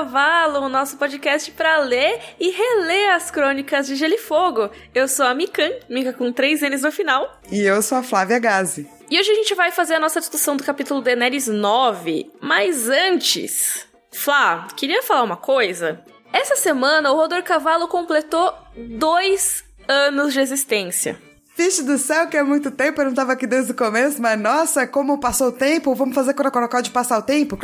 Cavalo, o nosso podcast para ler e reler as crônicas de Gelo e Fogo. Eu sou a Mikan, Mika com três N's no final. E eu sou a Flávia Gazi. E hoje a gente vai fazer a nossa discussão do capítulo Daenerys 9. Mas antes, Flá, queria falar uma coisa. Essa semana o Rodor Cavalo completou dois anos de existência. Vixe do céu, que é muito tempo, eu não tava aqui desde o começo, mas nossa, como passou o tempo, vamos fazer corocorocó de passar o tempo?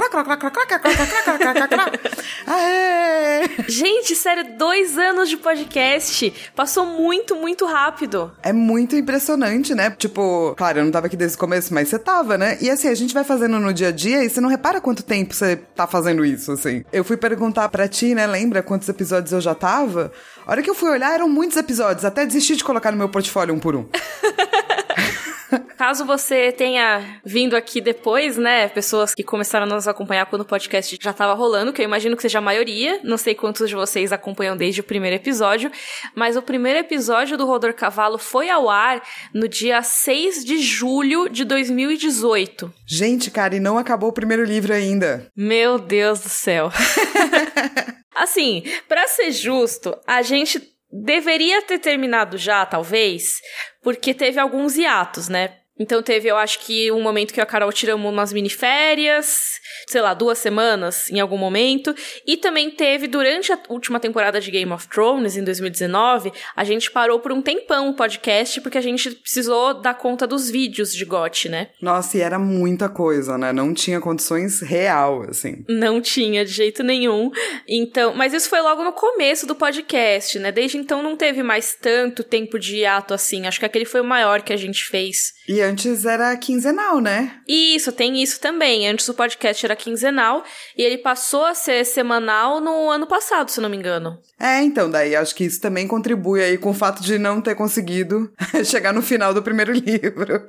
Gente, sério, dois anos de podcast. Passou muito, muito rápido. É muito impressionante, né? Tipo, claro, eu não tava aqui desde o começo, mas você tava, né? E assim, a gente vai fazendo no dia a dia e você não repara quanto tempo você tá fazendo isso, assim. Eu fui perguntar pra ti, né? Lembra quantos episódios eu já tava? A hora que eu fui olhar, eram muitos episódios, até desisti de colocar no meu portfólio um por um. Caso você tenha vindo aqui depois, né, pessoas que começaram a nos acompanhar quando o podcast já estava rolando, que eu imagino que seja a maioria, não sei quantos de vocês acompanham desde o primeiro episódio, mas o primeiro episódio do Rodor Cavalo foi ao ar no dia 6 de julho de 2018. Gente, cara, e não acabou o primeiro livro ainda. Meu Deus do céu. assim, para ser justo, a gente deveria ter terminado já, talvez, porque teve alguns hiatos, né? Então teve, eu acho que um momento que a Carol tiramos umas mini férias, sei lá, duas semanas em algum momento. E também teve, durante a última temporada de Game of Thrones, em 2019, a gente parou por um tempão o podcast, porque a gente precisou dar conta dos vídeos de GOT, né? Nossa, e era muita coisa, né? Não tinha condições real, assim. Não tinha, de jeito nenhum. Então, mas isso foi logo no começo do podcast, né? Desde então não teve mais tanto tempo de hiato assim. Acho que aquele foi o maior que a gente fez. E antes era quinzenal, né? Isso, tem isso também. Antes o podcast era quinzenal e ele passou a ser semanal no ano passado, se não me engano. É, então, daí acho que isso também contribui aí com o fato de não ter conseguido chegar no final do primeiro livro.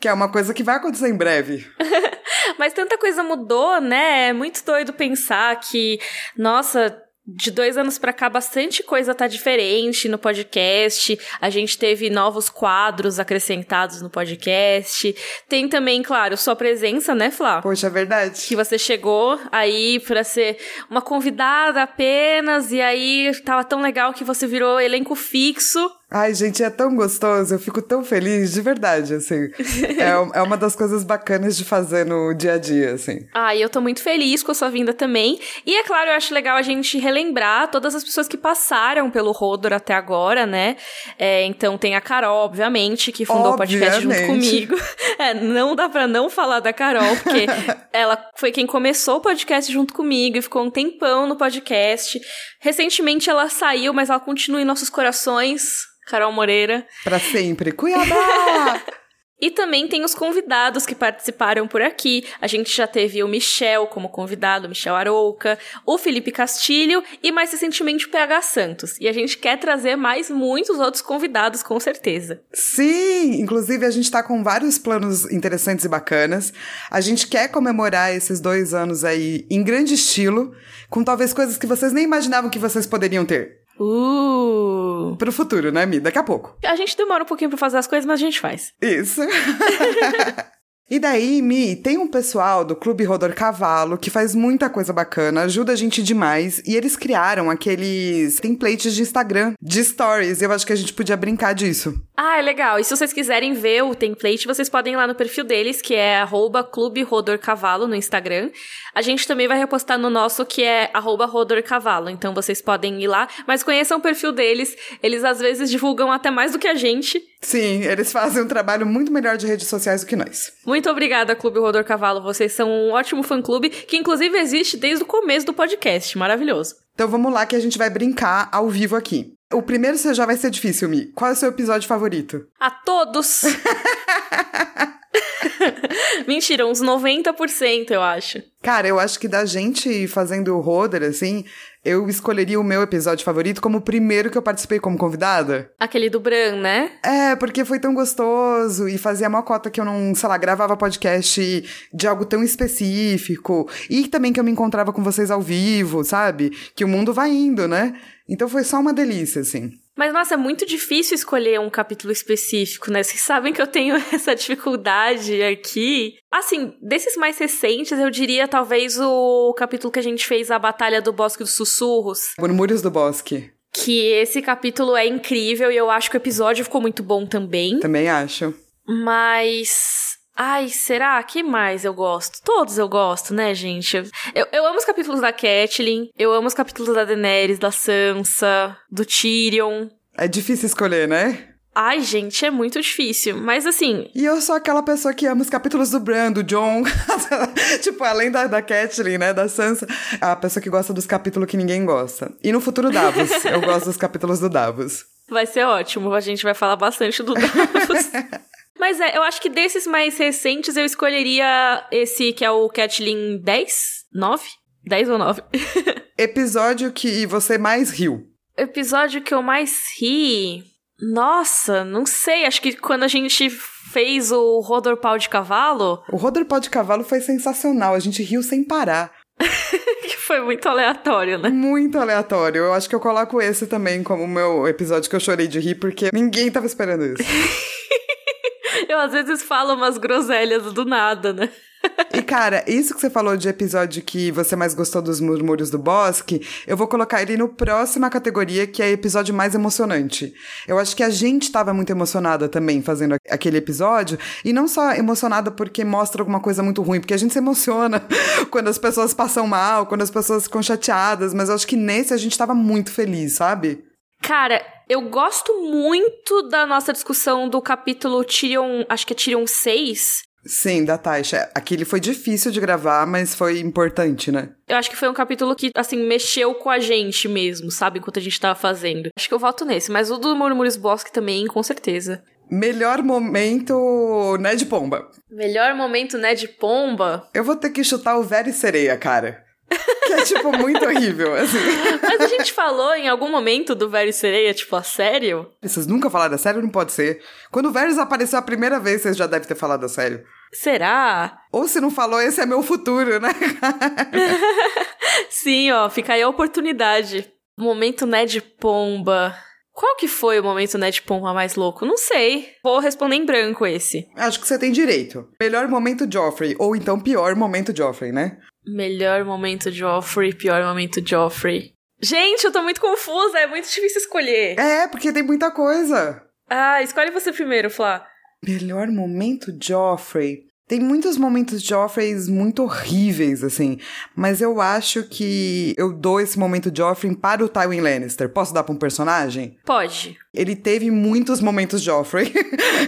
que é uma coisa que vai acontecer em breve. Mas tanta coisa mudou, né? É muito doido pensar que, nossa, de dois anos para cá, bastante coisa tá diferente no podcast. A gente teve novos quadros acrescentados no podcast. Tem também, claro, sua presença, né, Flá? Poxa, é verdade. Que você chegou aí para ser uma convidada apenas, e aí tava tão legal que você virou elenco fixo. Ai, gente, é tão gostoso, eu fico tão feliz, de verdade, assim. é, é uma das coisas bacanas de fazer no dia a dia, assim. Ah, e eu tô muito feliz com a sua vinda também. E é claro, eu acho legal a gente relembrar todas as pessoas que passaram pelo Rodor até agora, né? É, então tem a Carol, obviamente, que fundou obviamente. o podcast junto comigo. É, não dá pra não falar da Carol, porque ela foi quem começou o podcast junto comigo e ficou um tempão no podcast. Recentemente ela saiu, mas ela continua em nossos corações. Carol Moreira. Para sempre. Cuiabá! E também tem os convidados que participaram por aqui. A gente já teve o Michel como convidado, Michel Arouca, o Felipe Castilho e mais recentemente o PH Santos. E a gente quer trazer mais muitos outros convidados, com certeza. Sim! Inclusive, a gente tá com vários planos interessantes e bacanas. A gente quer comemorar esses dois anos aí em grande estilo, com talvez coisas que vocês nem imaginavam que vocês poderiam ter. Uh! Pro futuro, né, Mi? Daqui a pouco. A gente demora um pouquinho pra fazer as coisas, mas a gente faz. Isso. E daí, Mi, tem um pessoal do Clube Rodor Cavalo que faz muita coisa bacana, ajuda a gente demais, e eles criaram aqueles templates de Instagram, de stories, e eu acho que a gente podia brincar disso. Ah, é legal. E se vocês quiserem ver o template, vocês podem ir lá no perfil deles, que é arroba Clube Rodor Cavalo no Instagram. A gente também vai repostar no nosso, que é arroba Rodor Cavalo, então vocês podem ir lá, mas conheçam o perfil deles, eles às vezes divulgam até mais do que a gente. Sim, eles fazem um trabalho muito melhor de redes sociais do que nós. Muito obrigada, Clube Rodor Cavalo. Vocês são um ótimo fã-clube que, inclusive, existe desde o começo do podcast. Maravilhoso. Então vamos lá que a gente vai brincar ao vivo aqui. O primeiro já vai ser difícil, Mi. Qual é o seu episódio favorito? A todos! Mentira, uns 90%, eu acho. Cara, eu acho que da gente fazendo o Roder, assim, eu escolheria o meu episódio favorito como o primeiro que eu participei como convidada. Aquele do Bran, né? É, porque foi tão gostoso e fazia uma cota que eu não, sei lá, gravava podcast de algo tão específico. E também que eu me encontrava com vocês ao vivo, sabe? Que o mundo vai indo, né? Então foi só uma delícia, assim. Mas, nossa, é muito difícil escolher um capítulo específico, né? Vocês sabem que eu tenho essa dificuldade aqui. Assim, desses mais recentes, eu diria talvez o capítulo que a gente fez, a Batalha do Bosque dos Sussurros. Murmúrios do Bosque. Que esse capítulo é incrível e eu acho que o episódio ficou muito bom também. Também acho. Mas. Ai, será? Que mais eu gosto? Todos eu gosto, né, gente? Eu, eu amo os capítulos da Catelyn, eu amo os capítulos da Daenerys, da Sansa, do Tyrion. É difícil escolher, né? Ai, gente, é muito difícil. Mas assim. E eu sou aquela pessoa que ama os capítulos do Bran, do John. tipo, além da, da Catelyn, né? Da Sansa. A pessoa que gosta dos capítulos que ninguém gosta. E no futuro Davos. eu gosto dos capítulos do Davos. Vai ser ótimo. A gente vai falar bastante do Davos. Mas é, eu acho que desses mais recentes eu escolheria esse que é o Catlin 10? 9? 10 ou 9? Episódio que você mais riu. Episódio que eu mais ri. Nossa, não sei. Acho que quando a gente fez o Rodor Pau de Cavalo. O Rodor Pau de Cavalo foi sensacional. A gente riu sem parar. que foi muito aleatório, né? Muito aleatório. Eu acho que eu coloco esse também como o meu episódio que eu chorei de rir, porque ninguém tava esperando isso. Eu às vezes falo umas groselhas do nada, né? E cara, isso que você falou de episódio que você mais gostou dos murmúrios do bosque, eu vou colocar ele no próxima categoria, que é episódio mais emocionante. Eu acho que a gente tava muito emocionada também fazendo aquele episódio, e não só emocionada porque mostra alguma coisa muito ruim, porque a gente se emociona quando as pessoas passam mal, quando as pessoas ficam chateadas, mas eu acho que nesse a gente tava muito feliz, sabe? Cara, eu gosto muito da nossa discussão do capítulo Tyrion, acho que é Tyrion 6. Sim, da Taisha. Aquele foi difícil de gravar, mas foi importante, né? Eu acho que foi um capítulo que, assim, mexeu com a gente mesmo, sabe? Enquanto a gente tava fazendo. Acho que eu voto nesse, mas o do Murmúrios Bosque também, com certeza. Melhor momento Ned Pomba. Melhor momento Ned Pomba? Eu vou ter que chutar o Very Sereia, cara. Que é, tipo, muito horrível, assim. Mas a gente falou em algum momento do Varys Sereia, tipo, a sério? Vocês nunca falaram a sério? Não pode ser. Quando o Varys apareceu a primeira vez, vocês já devem ter falado a sério. Será? Ou se não falou, esse é meu futuro, né? Sim, ó, fica aí a oportunidade. Momento Ned Pomba. Qual que foi o momento Ned Pomba mais louco? Não sei. Vou responder em branco esse. Acho que você tem direito. Melhor momento Joffrey, ou então pior momento Joffrey, né? Melhor momento Joffrey, pior momento Joffrey. Gente, eu tô muito confusa, é muito difícil escolher. É, porque tem muita coisa. Ah, escolhe você primeiro, Flá. Melhor momento Joffrey. Tem muitos momentos Joffreys muito horríveis, assim. Mas eu acho que eu dou esse momento Joffrey para o Tywin Lannister. Posso dar para um personagem? Pode. Ele teve muitos momentos Joffrey.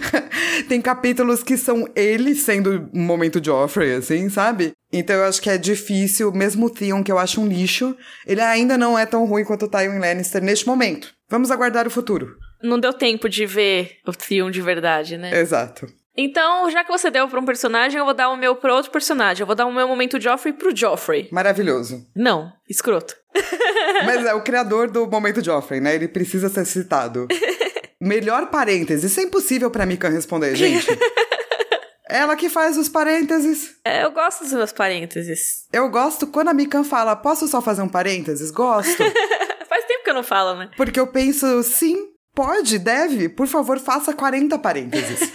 Tem capítulos que são ele sendo um momento Joffrey, assim, sabe? Então eu acho que é difícil, mesmo o Theon, que eu acho um lixo, ele ainda não é tão ruim quanto o Tywin Lannister neste momento. Vamos aguardar o futuro. Não deu tempo de ver o Theon de verdade, né? Exato. Então, já que você deu pra um personagem, eu vou dar o meu pro outro personagem. Eu vou dar o meu momento Joffrey pro Joffrey. Maravilhoso. Não, escroto. Mas é o criador do momento Joffrey, né? Ele precisa ser citado. Melhor parêntese. Isso é impossível pra Mika responder, gente. Ela que faz os parênteses. É, eu gosto dos meus parênteses. Eu gosto quando a Mikan fala, posso só fazer um parênteses? Gosto. Faz tempo que eu não falo, né? Porque eu penso, sim, pode, deve. Por favor, faça 40 parênteses.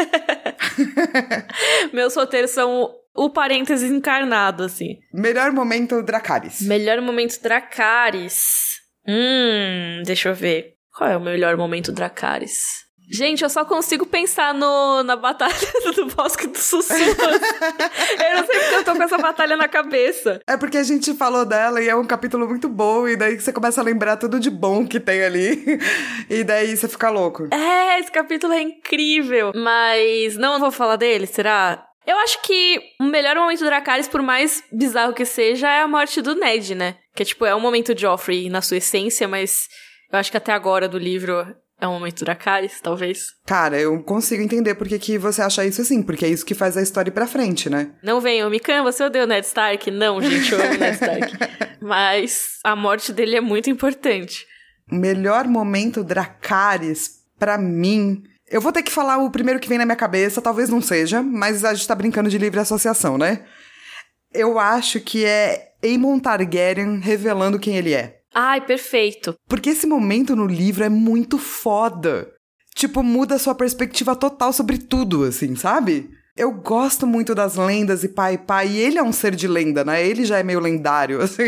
Meus roteiros são o parênteses encarnado, assim. Melhor momento Dracarys. Melhor momento Dracarys. Hum, deixa eu ver. Qual é o melhor momento Dracarys? Gente, eu só consigo pensar no, na batalha do Bosque dos Sussurros. eu não sei porque eu tô com essa batalha na cabeça. É porque a gente falou dela e é um capítulo muito bom, e daí você começa a lembrar tudo de bom que tem ali. E daí você fica louco. É, esse capítulo é incrível. Mas não vou falar dele, será? Eu acho que o melhor momento do Dracarys, por mais bizarro que seja, é a morte do Ned, né? Que é tipo, é um momento Joffrey na sua essência, mas eu acho que até agora do livro é um momento Dracarys, talvez. Cara, eu consigo entender por que, que você acha isso assim, porque é isso que faz a história ir pra frente, né? Não venham, Mikan, você odeia o Ned Stark? Não, gente, eu amo o Ned Stark. Mas a morte dele é muito importante. Melhor momento Dracarys, pra mim... Eu vou ter que falar o primeiro que vem na minha cabeça, talvez não seja, mas a gente tá brincando de livre associação, né? Eu acho que é Aemon Targaryen revelando quem ele é. Ai, perfeito. Porque esse momento no livro é muito foda. Tipo, muda a sua perspectiva total sobre tudo, assim, sabe? Eu gosto muito das lendas e pai pai, e ele é um ser de lenda, né? Ele já é meio lendário, assim.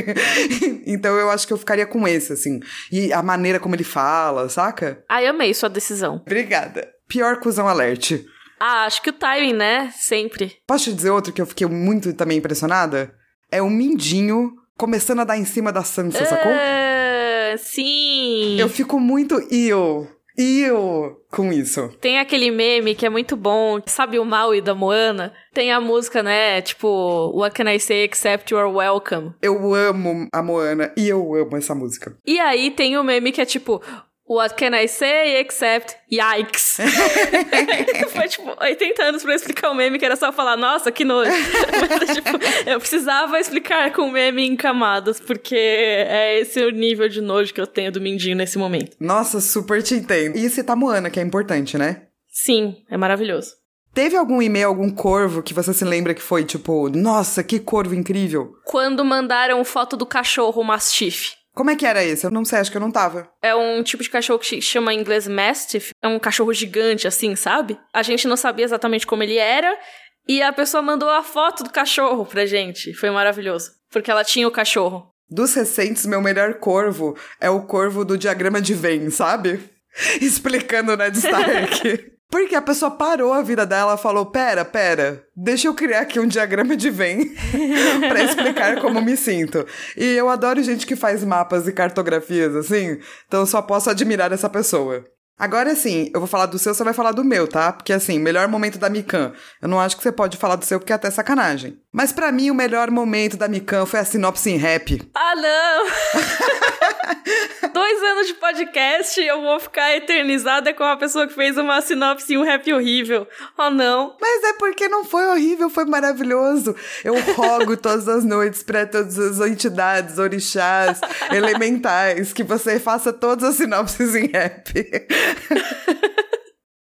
então eu acho que eu ficaria com esse, assim. E a maneira como ele fala, saca? Ai, amei sua decisão. Obrigada. Pior cuzão alerte. Ah, acho que o timing, né? Sempre. Posso te dizer outro que eu fiquei muito também impressionada? É o Mindinho começando a dar em cima da Sansa, sacou? Uh, sim. Eu fico muito eu eu com isso. Tem aquele meme que é muito bom, sabe o Maui da Moana? Tem a música, né? Tipo, What can I say except you're welcome? Eu amo a Moana e eu amo essa música. E aí tem o meme que é tipo, What can I say except yikes? Foi tipo 80 anos pra explicar o meme que era só falar, nossa, que nojo. Mas, tipo, eu precisava explicar com o meme em camadas, porque é esse o nível de nojo que eu tenho do Mindinho nesse momento. Nossa, super te entendo. E citar Moana, que é importante, né? Sim, é maravilhoso. Teve algum e-mail, algum corvo que você se lembra que foi tipo, nossa, que corvo incrível? Quando mandaram foto do cachorro Mastiff. Como é que era esse? Eu não sei, acho que eu não tava. É um tipo de cachorro que chama em inglês Mastiff. É um cachorro gigante, assim, sabe? A gente não sabia exatamente como ele era. E a pessoa mandou a foto do cachorro pra gente. Foi maravilhoso. Porque ela tinha o cachorro. Dos recentes, meu melhor corvo é o corvo do diagrama de Venn, sabe? Explicando o Ned Stark. Porque a pessoa parou a vida dela e falou: pera, pera, deixa eu criar aqui um diagrama de Venn para explicar como me sinto. E eu adoro gente que faz mapas e cartografias assim, então só posso admirar essa pessoa. Agora sim, eu vou falar do seu, você vai falar do meu, tá? Porque assim, melhor momento da Mikan. Eu não acho que você pode falar do seu porque é até sacanagem. Mas para mim o melhor momento da Mikan foi a sinopse em rap. Ah, não! Dois anos de podcast eu vou ficar eternizada com a pessoa que fez uma sinopse em um rap horrível. Oh, não. Mas é porque não foi horrível, foi maravilhoso. Eu rogo todas as noites para todas as entidades, orixás, elementais, que você faça todas as sinopses em rap.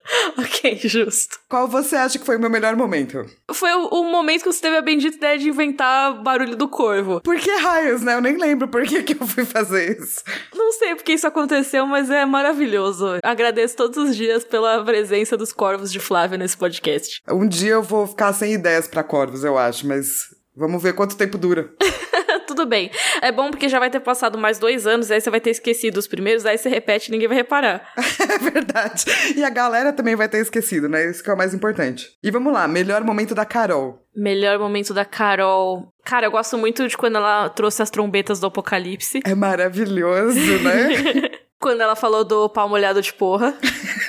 ok, justo. Qual você acha que foi o meu melhor momento? Foi o, o, momento que você teve a bendita ideia de inventar barulho do corvo. Por que raios, né? Eu nem lembro por que, que eu fui fazer isso. Não sei porque isso aconteceu, mas é maravilhoso. Agradeço todos os dias pela presença dos corvos de Flávia nesse podcast. Um dia eu vou ficar sem ideias para corvos, eu acho, mas vamos ver quanto tempo dura. tudo bem. É bom porque já vai ter passado mais dois anos, aí você vai ter esquecido os primeiros, aí você repete e ninguém vai reparar. é verdade. E a galera também vai ter esquecido, né? Isso que é o mais importante. E vamos lá, melhor momento da Carol. Melhor momento da Carol. Cara, eu gosto muito de quando ela trouxe as trombetas do apocalipse. É maravilhoso, né? quando ela falou do pau molhado de porra.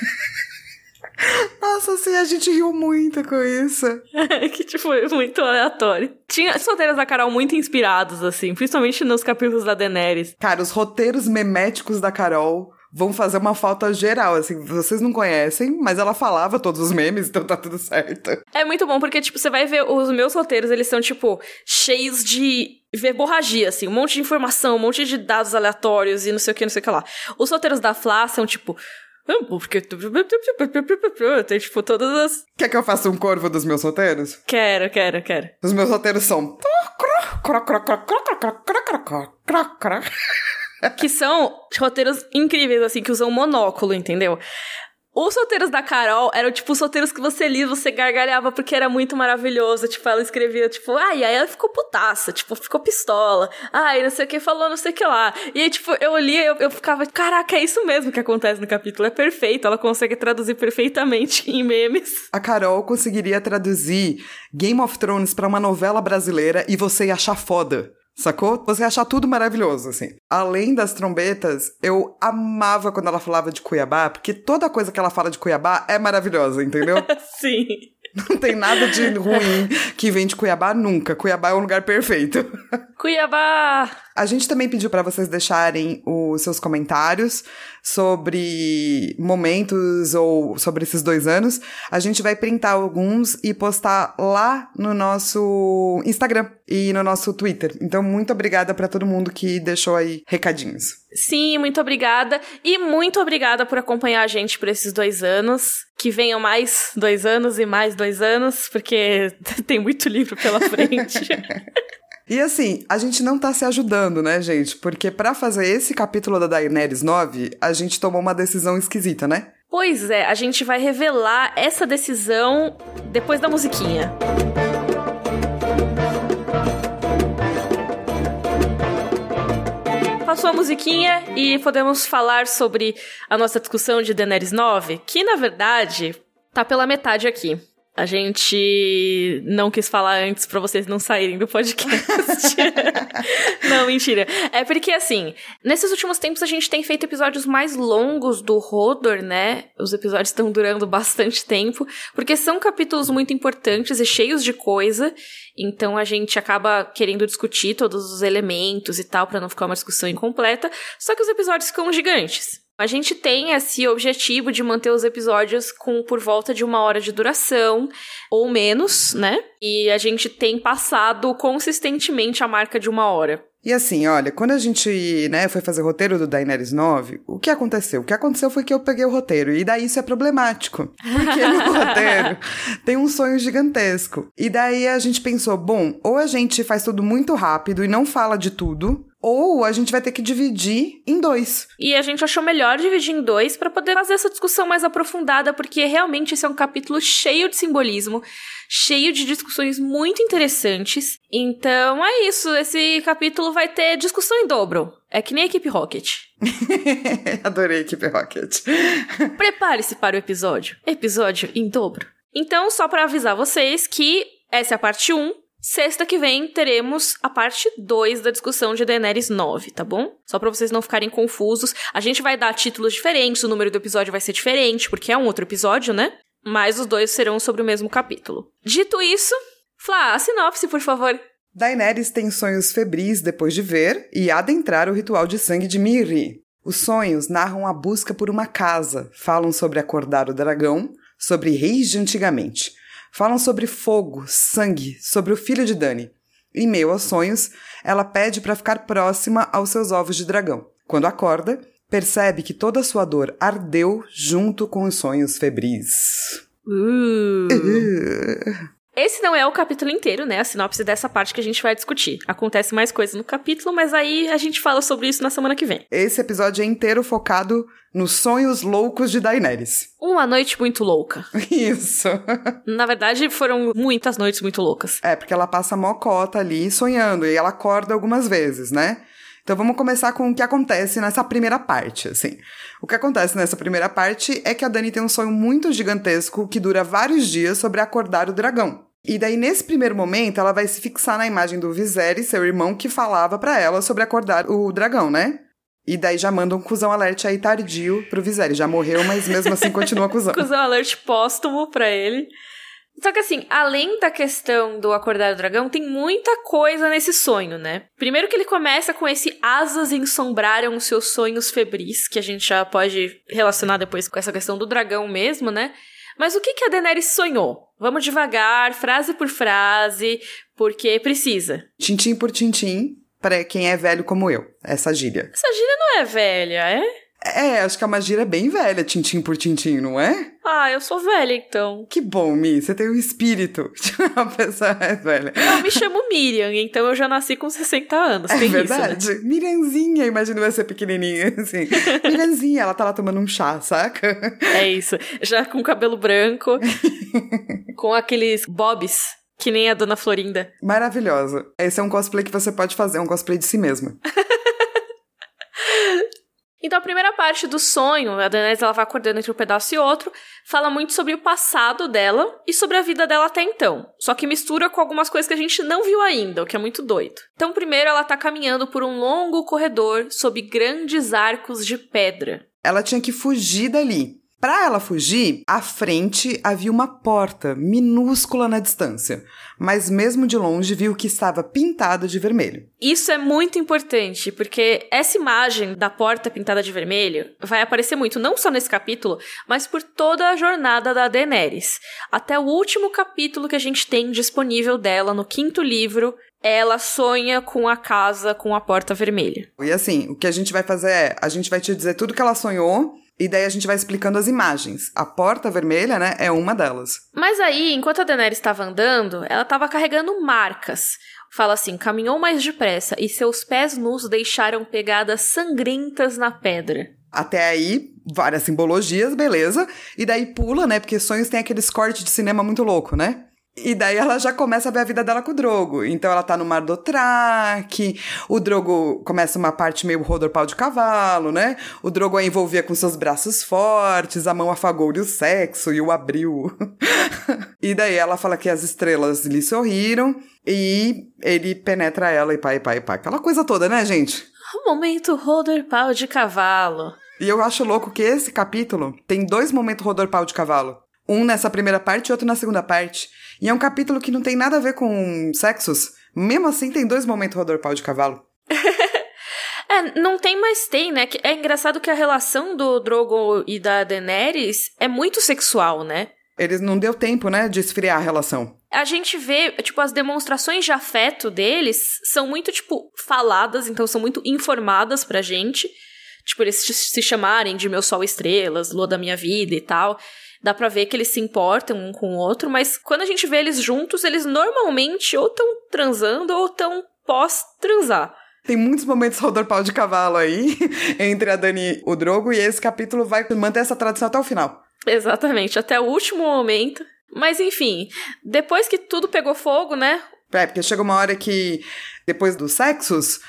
Nossa, assim, a gente riu muito com isso. que, tipo, muito aleatório. Tinha solteiras da Carol muito inspirados, assim, principalmente nos capítulos da Daenerys. Cara, os roteiros meméticos da Carol vão fazer uma falta geral, assim, vocês não conhecem, mas ela falava todos os memes, então tá tudo certo. É muito bom, porque, tipo, você vai ver os meus roteiros, eles são, tipo, cheios de verborragia, assim, um monte de informação, um monte de dados aleatórios e não sei o que, não sei o que lá. Os roteiros da Flá são, tipo, porque. Tem, tipo, todas as. Quer que eu faça um corvo dos meus roteiros? Quero, quero, quero. Os meus roteiros são. que são roteiros incríveis, assim, que usam monóculo, entendeu? Os roteiros da Carol eram, tipo, os roteiros que você lia, você gargalhava porque era muito maravilhoso. Tipo, ela escrevia, tipo, ai, aí ela ficou putaça, tipo, ficou pistola. Ai, não sei o que, falou não sei o que lá. E aí, tipo, eu lia eu, eu ficava, caraca, é isso mesmo que acontece no capítulo. É perfeito, ela consegue traduzir perfeitamente em memes. A Carol conseguiria traduzir Game of Thrones para uma novela brasileira e você ia achar foda. Sacou? Você achar tudo maravilhoso, assim. Além das trombetas, eu amava quando ela falava de Cuiabá, porque toda coisa que ela fala de Cuiabá é maravilhosa, entendeu? Sim. Não tem nada de ruim que vem de Cuiabá nunca. Cuiabá é um lugar perfeito. Cuiabá! A gente também pediu para vocês deixarem os seus comentários sobre momentos ou sobre esses dois anos. A gente vai printar alguns e postar lá no nosso Instagram e no nosso Twitter. Então, muito obrigada para todo mundo que deixou aí recadinhos. Sim, muito obrigada. E muito obrigada por acompanhar a gente por esses dois anos. Que venham mais dois anos e mais dois anos, porque tem muito livro pela frente. E assim, a gente não tá se ajudando, né, gente? Porque para fazer esse capítulo da Daenerys 9, a gente tomou uma decisão esquisita, né? Pois é, a gente vai revelar essa decisão depois da musiquinha. Passou a musiquinha e podemos falar sobre a nossa discussão de Daenerys 9, que na verdade tá pela metade aqui. A gente não quis falar antes para vocês não saírem do podcast. não, mentira. É porque, assim, nesses últimos tempos a gente tem feito episódios mais longos do Rodor, né? Os episódios estão durando bastante tempo, porque são capítulos muito importantes e cheios de coisa. Então a gente acaba querendo discutir todos os elementos e tal, para não ficar uma discussão incompleta. Só que os episódios ficam gigantes. A gente tem esse objetivo de manter os episódios com por volta de uma hora de duração ou menos, né? E a gente tem passado consistentemente a marca de uma hora. E assim, olha, quando a gente, né, foi fazer o roteiro do Daenerys 9, o que aconteceu? O que aconteceu foi que eu peguei o roteiro, e daí isso é problemático. Porque no roteiro tem um sonho gigantesco. E daí a gente pensou, bom, ou a gente faz tudo muito rápido e não fala de tudo, ou a gente vai ter que dividir em dois. E a gente achou melhor dividir em dois para poder fazer essa discussão mais aprofundada, porque realmente esse é um capítulo cheio de simbolismo, cheio de discussões muito interessantes. Então é isso, esse capítulo vai ter discussão em dobro. É que nem a equipe Rocket. Adorei a equipe Rocket. Prepare-se para o episódio. Episódio em dobro. Então, só para avisar vocês que essa é a parte 1, Sexta que vem teremos a parte 2 da discussão de Daenerys 9, tá bom? Só para vocês não ficarem confusos. A gente vai dar títulos diferentes, o número do episódio vai ser diferente, porque é um outro episódio, né? Mas os dois serão sobre o mesmo capítulo. Dito isso, Flá, a sinopse, por favor. Daenerys tem sonhos febris depois de ver e adentrar o ritual de sangue de Miri. Os sonhos narram a busca por uma casa, falam sobre acordar o dragão, sobre reis de antigamente Falam sobre fogo, sangue, sobre o filho de Dani. Em meio aos sonhos, ela pede para ficar próxima aos seus ovos de dragão. Quando acorda, percebe que toda a sua dor ardeu junto com os sonhos febris. Uh. Uh. Esse não é o capítulo inteiro, né? A sinopse dessa parte que a gente vai discutir. Acontece mais coisa no capítulo, mas aí a gente fala sobre isso na semana que vem. Esse episódio é inteiro focado nos sonhos loucos de Daenerys. Uma noite muito louca. Isso. Na verdade, foram muitas noites muito loucas. É, porque ela passa mocota ali sonhando e ela acorda algumas vezes, né? Então vamos começar com o que acontece nessa primeira parte, assim. O que acontece nessa primeira parte é que a Dani tem um sonho muito gigantesco que dura vários dias sobre acordar o dragão. E daí, nesse primeiro momento, ela vai se fixar na imagem do Viserys, seu irmão, que falava para ela sobre acordar o dragão, né? E daí já manda um cuzão alert aí tardio pro Viserys. Já morreu, mas mesmo assim continua cuzão. cuzão alert póstumo pra ele. Só que assim, além da questão do acordar o dragão, tem muita coisa nesse sonho, né? Primeiro que ele começa com esse asas ensombraram os seus sonhos febris, que a gente já pode relacionar depois com essa questão do dragão mesmo, né? Mas o que, que a Daenerys sonhou? Vamos devagar, frase por frase, porque precisa. Tintim por tintim, para quem é velho como eu, essa gíria. Essa gíria não é velha, é? É, acho que a magia é bem velha, tintim por tintim, não é? Ah, eu sou velha, então. Que bom, Mi, você tem o um espírito de uma pessoa mais velha. Eu me chamo Miriam, então eu já nasci com 60 anos, é tem verdade. isso, né? Miriamzinha, imagina você pequenininha, assim. Miriamzinha, ela tá lá tomando um chá, saca? É isso, já com cabelo branco, com aqueles bobs que nem a Dona Florinda. Maravilhoso. Esse é um cosplay que você pode fazer, um cosplay de si mesma. Então, a primeira parte do sonho, a Daenerys ela vai acordando entre um pedaço e outro, fala muito sobre o passado dela e sobre a vida dela até então. Só que mistura com algumas coisas que a gente não viu ainda, o que é muito doido. Então, primeiro ela tá caminhando por um longo corredor sob grandes arcos de pedra. Ela tinha que fugir dali. Para ela fugir, à frente havia uma porta minúscula na distância, mas mesmo de longe viu que estava pintada de vermelho. Isso é muito importante, porque essa imagem da porta pintada de vermelho vai aparecer muito, não só nesse capítulo, mas por toda a jornada da Daenerys. Até o último capítulo que a gente tem disponível dela no quinto livro, ela sonha com a casa com a porta vermelha. E assim, o que a gente vai fazer é, a gente vai te dizer tudo que ela sonhou E daí a gente vai explicando as imagens. A porta vermelha, né, é uma delas. Mas aí, enquanto a Daenerys estava andando, ela estava carregando marcas. Fala assim: caminhou mais depressa e seus pés nus deixaram pegadas sangrentas na pedra. Até aí, várias simbologias, beleza. E daí pula, né? Porque sonhos tem aqueles cortes de cinema muito louco, né? E daí ela já começa a ver a vida dela com o Drogo. Então ela tá no Mar do Traque, o Drogo começa uma parte meio rodor pau de cavalo, né? O Drogo a envolvia com seus braços fortes, a mão afagou-lhe o sexo e o abriu. e daí ela fala que as estrelas lhe sorriram e ele penetra ela e pai, pai, pai. Aquela coisa toda, né, gente? O momento rodor pau de cavalo. E eu acho louco que esse capítulo tem dois momentos rodor pau de cavalo. Um nessa primeira parte e outro na segunda parte. E é um capítulo que não tem nada a ver com sexos. Mesmo assim, tem dois momentos rodor pau de cavalo. é, não tem, mas tem, né? É engraçado que a relação do Drogo e da Daenerys é muito sexual, né? Eles não deu tempo, né, de esfriar a relação. A gente vê, tipo, as demonstrações de afeto deles são muito, tipo, faladas, então são muito informadas pra gente. Tipo, eles se chamarem de meu sol estrelas, lua da minha vida e tal. Dá pra ver que eles se importam um com o outro, mas quando a gente vê eles juntos, eles normalmente ou estão transando ou estão pós-transar. Tem muitos momentos rodor pau de cavalo aí, entre a Dani e o Drogo, e esse capítulo vai manter essa tradição até o final. Exatamente, até o último momento. Mas enfim, depois que tudo pegou fogo, né? É, porque chega uma hora que, depois dos sexos,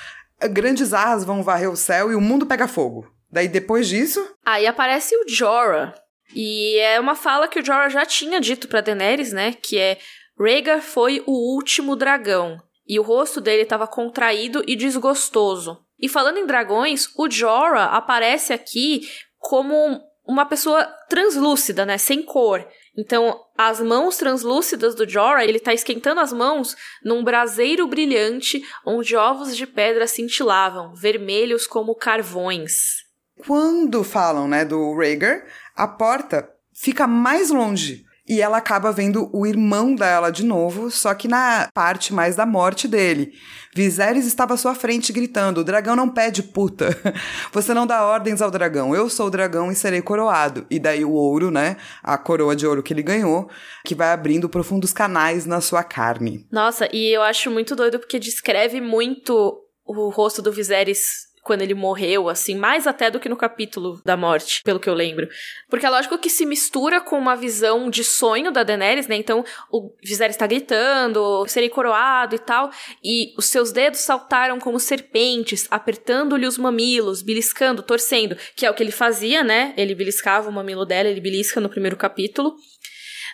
grandes asas vão varrer o céu e o mundo pega fogo. Daí depois disso. Aí aparece o Jorah, e é uma fala que o Jorah já tinha dito para Daenerys, né? Que é Rhaegar foi o último dragão. E o rosto dele estava contraído e desgostoso. E falando em dragões, o Jorah aparece aqui como uma pessoa translúcida, né? Sem cor. Então, as mãos translúcidas do Jorah, ele tá esquentando as mãos num braseiro brilhante onde ovos de pedra cintilavam, vermelhos como carvões. Quando falam, né, do Rhaegar, a porta fica mais longe. E ela acaba vendo o irmão dela de novo, só que na parte mais da morte dele. Viserys estava à sua frente gritando: O dragão não pede puta. Você não dá ordens ao dragão. Eu sou o dragão e serei coroado. E daí o ouro, né? A coroa de ouro que ele ganhou, que vai abrindo profundos canais na sua carne. Nossa, e eu acho muito doido porque descreve muito o rosto do Viserys quando ele morreu, assim, mais até do que no capítulo da morte, pelo que eu lembro. Porque é lógico que se mistura com uma visão de sonho da Daenerys, né? Então, o Viserys está gritando, serei coroado e tal, e os seus dedos saltaram como serpentes, apertando-lhe os mamilos, beliscando, torcendo, que é o que ele fazia, né? Ele beliscava o mamilo dela, ele belisca no primeiro capítulo.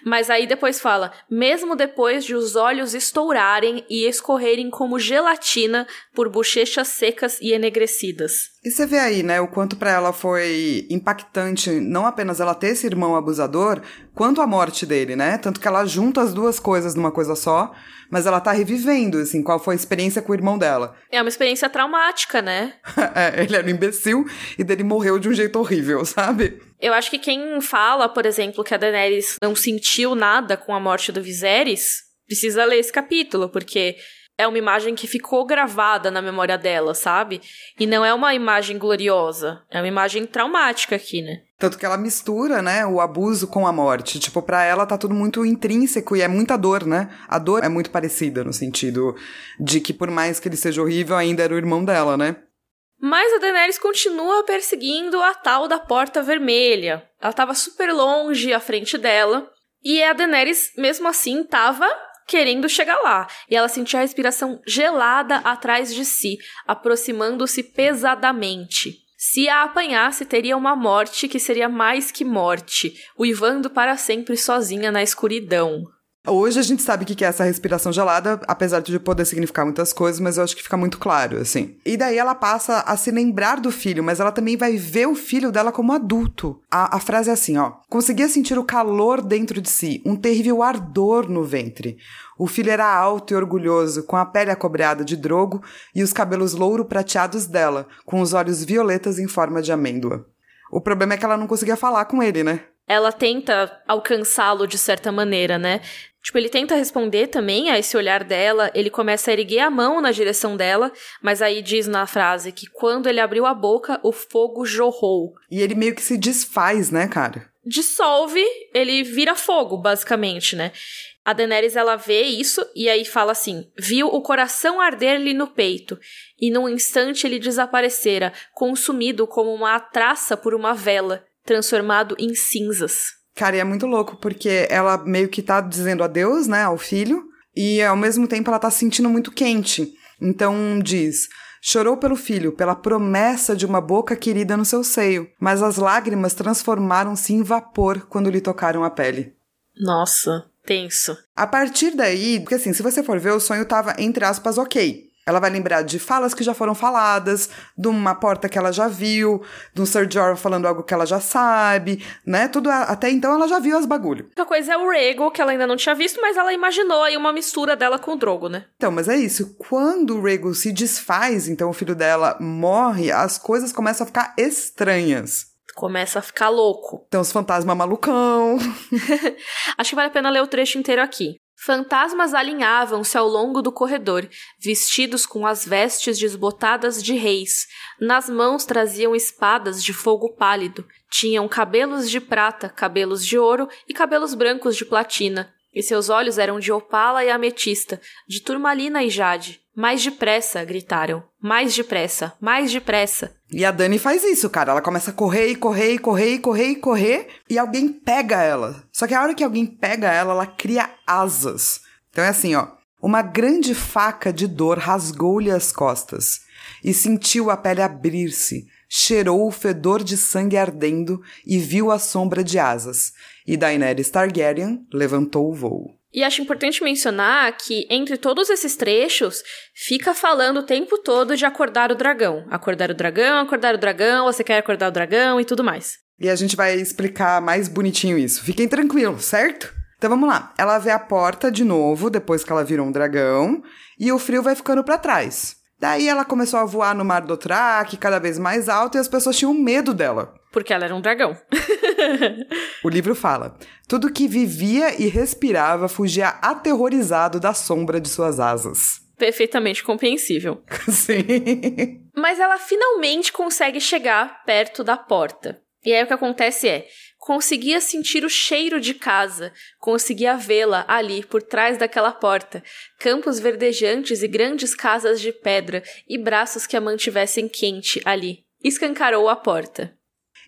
Mas aí depois fala: mesmo depois de os olhos estourarem e escorrerem como gelatina por bochechas secas e enegrecidas. E você vê aí, né, o quanto para ela foi impactante não apenas ela ter esse irmão abusador, quanto a morte dele, né? Tanto que ela junta as duas coisas numa coisa só, mas ela tá revivendo, assim, qual foi a experiência com o irmão dela. É uma experiência traumática, né? é, ele era um imbecil e dele morreu de um jeito horrível, sabe? Eu acho que quem fala, por exemplo, que a Daenerys não sentiu nada com a morte do Viserys, precisa ler esse capítulo, porque é uma imagem que ficou gravada na memória dela, sabe? E não é uma imagem gloriosa, é uma imagem traumática aqui, né? Tanto que ela mistura, né, o abuso com a morte. Tipo, pra ela tá tudo muito intrínseco e é muita dor, né? A dor é muito parecida no sentido de que por mais que ele seja horrível, ainda era o irmão dela, né? Mas a Daenerys continua perseguindo a tal da Porta Vermelha. Ela tava super longe à frente dela. E a Daenerys, mesmo assim, tava querendo chegar lá, e ela sentia a respiração gelada atrás de si, aproximando-se pesadamente. Se a apanhasse, teria uma morte que seria mais que morte, uivando para sempre sozinha na escuridão. Hoje a gente sabe o que é essa respiração gelada, apesar de poder significar muitas coisas, mas eu acho que fica muito claro, assim. E daí ela passa a se lembrar do filho, mas ela também vai ver o filho dela como adulto. A, a frase é assim, ó. Conseguia sentir o calor dentro de si, um terrível ardor no ventre. O filho era alto e orgulhoso, com a pele acobreada de drogo e os cabelos louro prateados dela, com os olhos violetas em forma de amêndoa. O problema é que ela não conseguia falar com ele, né? ela tenta alcançá-lo de certa maneira, né? Tipo, ele tenta responder também a esse olhar dela, ele começa a erguer a mão na direção dela, mas aí diz na frase que quando ele abriu a boca, o fogo jorrou. E ele meio que se desfaz, né, cara? Dissolve, ele vira fogo, basicamente, né? A Daenerys ela vê isso e aí fala assim: viu o coração arder-lhe no peito, e num instante ele desaparecera, consumido como uma traça por uma vela, transformado em cinzas. Cara, e é muito louco, porque ela meio que tá dizendo adeus, né, ao filho, e ao mesmo tempo ela tá se sentindo muito quente. Então diz: Chorou pelo filho, pela promessa de uma boca querida no seu seio, mas as lágrimas transformaram-se em vapor quando lhe tocaram a pele. Nossa, tenso. A partir daí, porque assim, se você for ver, o sonho tava, entre aspas, ok. Ela vai lembrar de falas que já foram faladas, de uma porta que ela já viu, de um Sir Jorah falando algo que ela já sabe, né? Tudo até então ela já viu as bagulho. A coisa é o Rego, que ela ainda não tinha visto, mas ela imaginou aí uma mistura dela com o Drogo, né? Então, mas é isso. Quando o Rego se desfaz, então o filho dela morre, as coisas começam a ficar estranhas começa a ficar louco. Tem os fantasmas malucão. Acho que vale a pena ler o trecho inteiro aqui. Fantasmas alinhavam-se ao longo do corredor, vestidos com as vestes desbotadas de reis. Nas mãos traziam espadas de fogo pálido. Tinham cabelos de prata, cabelos de ouro e cabelos brancos de platina. E seus olhos eram de opala e ametista, de turmalina e jade. Mais depressa, gritaram. Mais depressa, mais depressa. E a Dani faz isso, cara. Ela começa a correr e correr e correr e correr e correr. E alguém pega ela. Só que a hora que alguém pega ela, ela cria asas. Então é assim, ó. Uma grande faca de dor rasgou-lhe as costas. E sentiu a pele abrir-se. Cheirou o fedor de sangue ardendo e viu a sombra de asas. E Daenerys Targaryen levantou o voo. E acho importante mencionar que entre todos esses trechos fica falando o tempo todo de acordar o dragão. Acordar o dragão, acordar o dragão, você quer acordar o dragão e tudo mais. E a gente vai explicar mais bonitinho isso. Fiquem tranquilos, certo? Então vamos lá. Ela vê a porta de novo, depois que ela virou um dragão, e o frio vai ficando para trás. Daí ela começou a voar no mar do Traque, cada vez mais alto, e as pessoas tinham medo dela. Porque ela era um dragão. o livro fala: tudo que vivia e respirava fugia aterrorizado da sombra de suas asas. Perfeitamente compreensível. Sim. Mas ela finalmente consegue chegar perto da porta. E aí o que acontece é: conseguia sentir o cheiro de casa, conseguia vê-la ali por trás daquela porta, campos verdejantes e grandes casas de pedra e braços que a mantivessem quente ali. Escancarou a porta.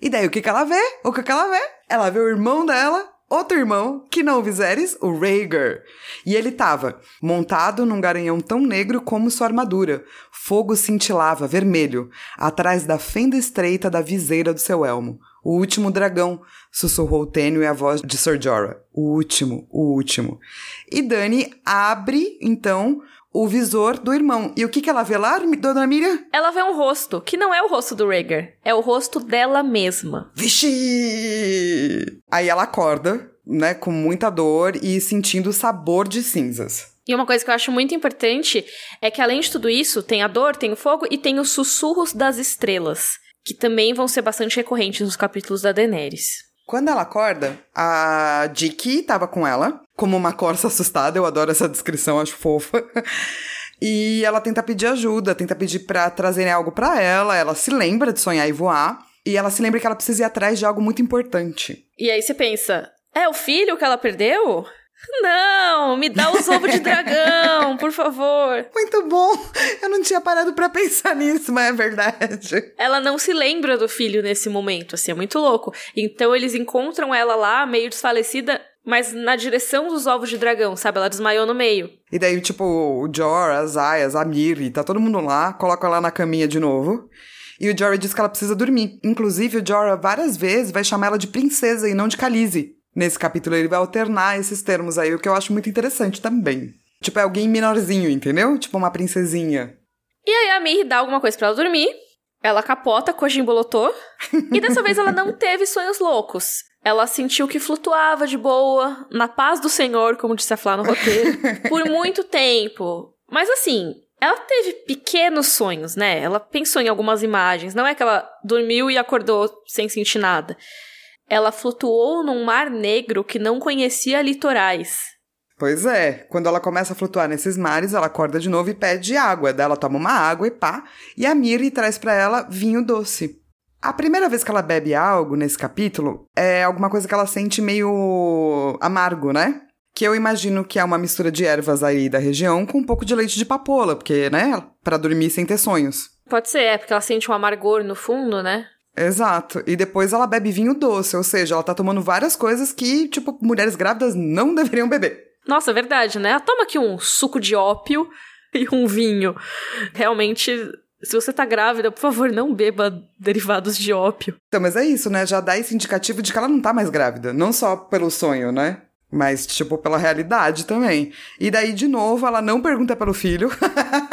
E daí o que, que ela vê? O que, que ela vê? Ela vê o irmão dela, outro irmão, que não Viserys, o Rhaegar. E ele tava montado num garanhão tão negro como sua armadura. Fogo cintilava, vermelho, atrás da fenda estreita da viseira do seu elmo. O último dragão, sussurrou tênue a voz de Sir Jorah. O último, o último. E Dani abre, então, o visor do irmão. E o que, que ela vê lá, dona Miriam? Ela vê um rosto, que não é o rosto do Rhaegar, é o rosto dela mesma. Vixe! Aí ela acorda, né, com muita dor e sentindo o sabor de cinzas. E uma coisa que eu acho muito importante é que, além de tudo isso, tem a dor, tem o fogo e tem os sussurros das estrelas, que também vão ser bastante recorrentes nos capítulos da Daenerys. Quando ela acorda, a Dicky tava com ela, como uma corça assustada, eu adoro essa descrição, acho fofa. E ela tenta pedir ajuda, tenta pedir pra trazerem algo para ela, ela se lembra de sonhar e voar, e ela se lembra que ela precisa ir atrás de algo muito importante. E aí você pensa, é o filho que ela perdeu? Não, me dá os ovos de dragão, por favor. Muito bom. Eu não tinha parado para pensar nisso, mas é verdade. Ela não se lembra do filho nesse momento, assim, é muito louco. Então eles encontram ela lá, meio desfalecida, mas na direção dos ovos de dragão, sabe? Ela desmaiou no meio. E daí, tipo, o Jor, as Ayas, a Miri, tá todo mundo lá, coloca ela na caminha de novo. E o Jorah diz que ela precisa dormir. Inclusive, o Jorah várias vezes vai chamar ela de princesa e não de Khaleesi. Nesse capítulo ele vai alternar esses termos aí, o que eu acho muito interessante também. Tipo, é alguém menorzinho, entendeu? Tipo uma princesinha. E aí a Mir dá alguma coisa para ela dormir. Ela capota, cojimbolotô. e dessa vez ela não teve sonhos loucos. Ela sentiu que flutuava de boa, na paz do Senhor, como disse a Flá no roteiro, por muito tempo. Mas assim, ela teve pequenos sonhos, né? Ela pensou em algumas imagens. Não é que ela dormiu e acordou sem sentir nada. Ela flutuou num mar negro que não conhecia litorais. Pois é, quando ela começa a flutuar nesses mares, ela acorda de novo e pede água. Daí ela toma uma água e pá, e a Miri traz para ela vinho doce. A primeira vez que ela bebe algo nesse capítulo é alguma coisa que ela sente meio amargo, né? Que eu imagino que é uma mistura de ervas aí da região com um pouco de leite de papoula, porque, né, para dormir sem ter sonhos. Pode ser, é porque ela sente um amargor no fundo, né? Exato. E depois ela bebe vinho doce, ou seja, ela tá tomando várias coisas que, tipo, mulheres grávidas não deveriam beber. Nossa, é verdade, né? Toma aqui um suco de ópio e um vinho. Realmente, se você tá grávida, por favor, não beba derivados de ópio. Então, mas é isso, né? Já dá esse indicativo de que ela não tá mais grávida. Não só pelo sonho, né? Mas, tipo, pela realidade também. E daí, de novo, ela não pergunta pelo filho.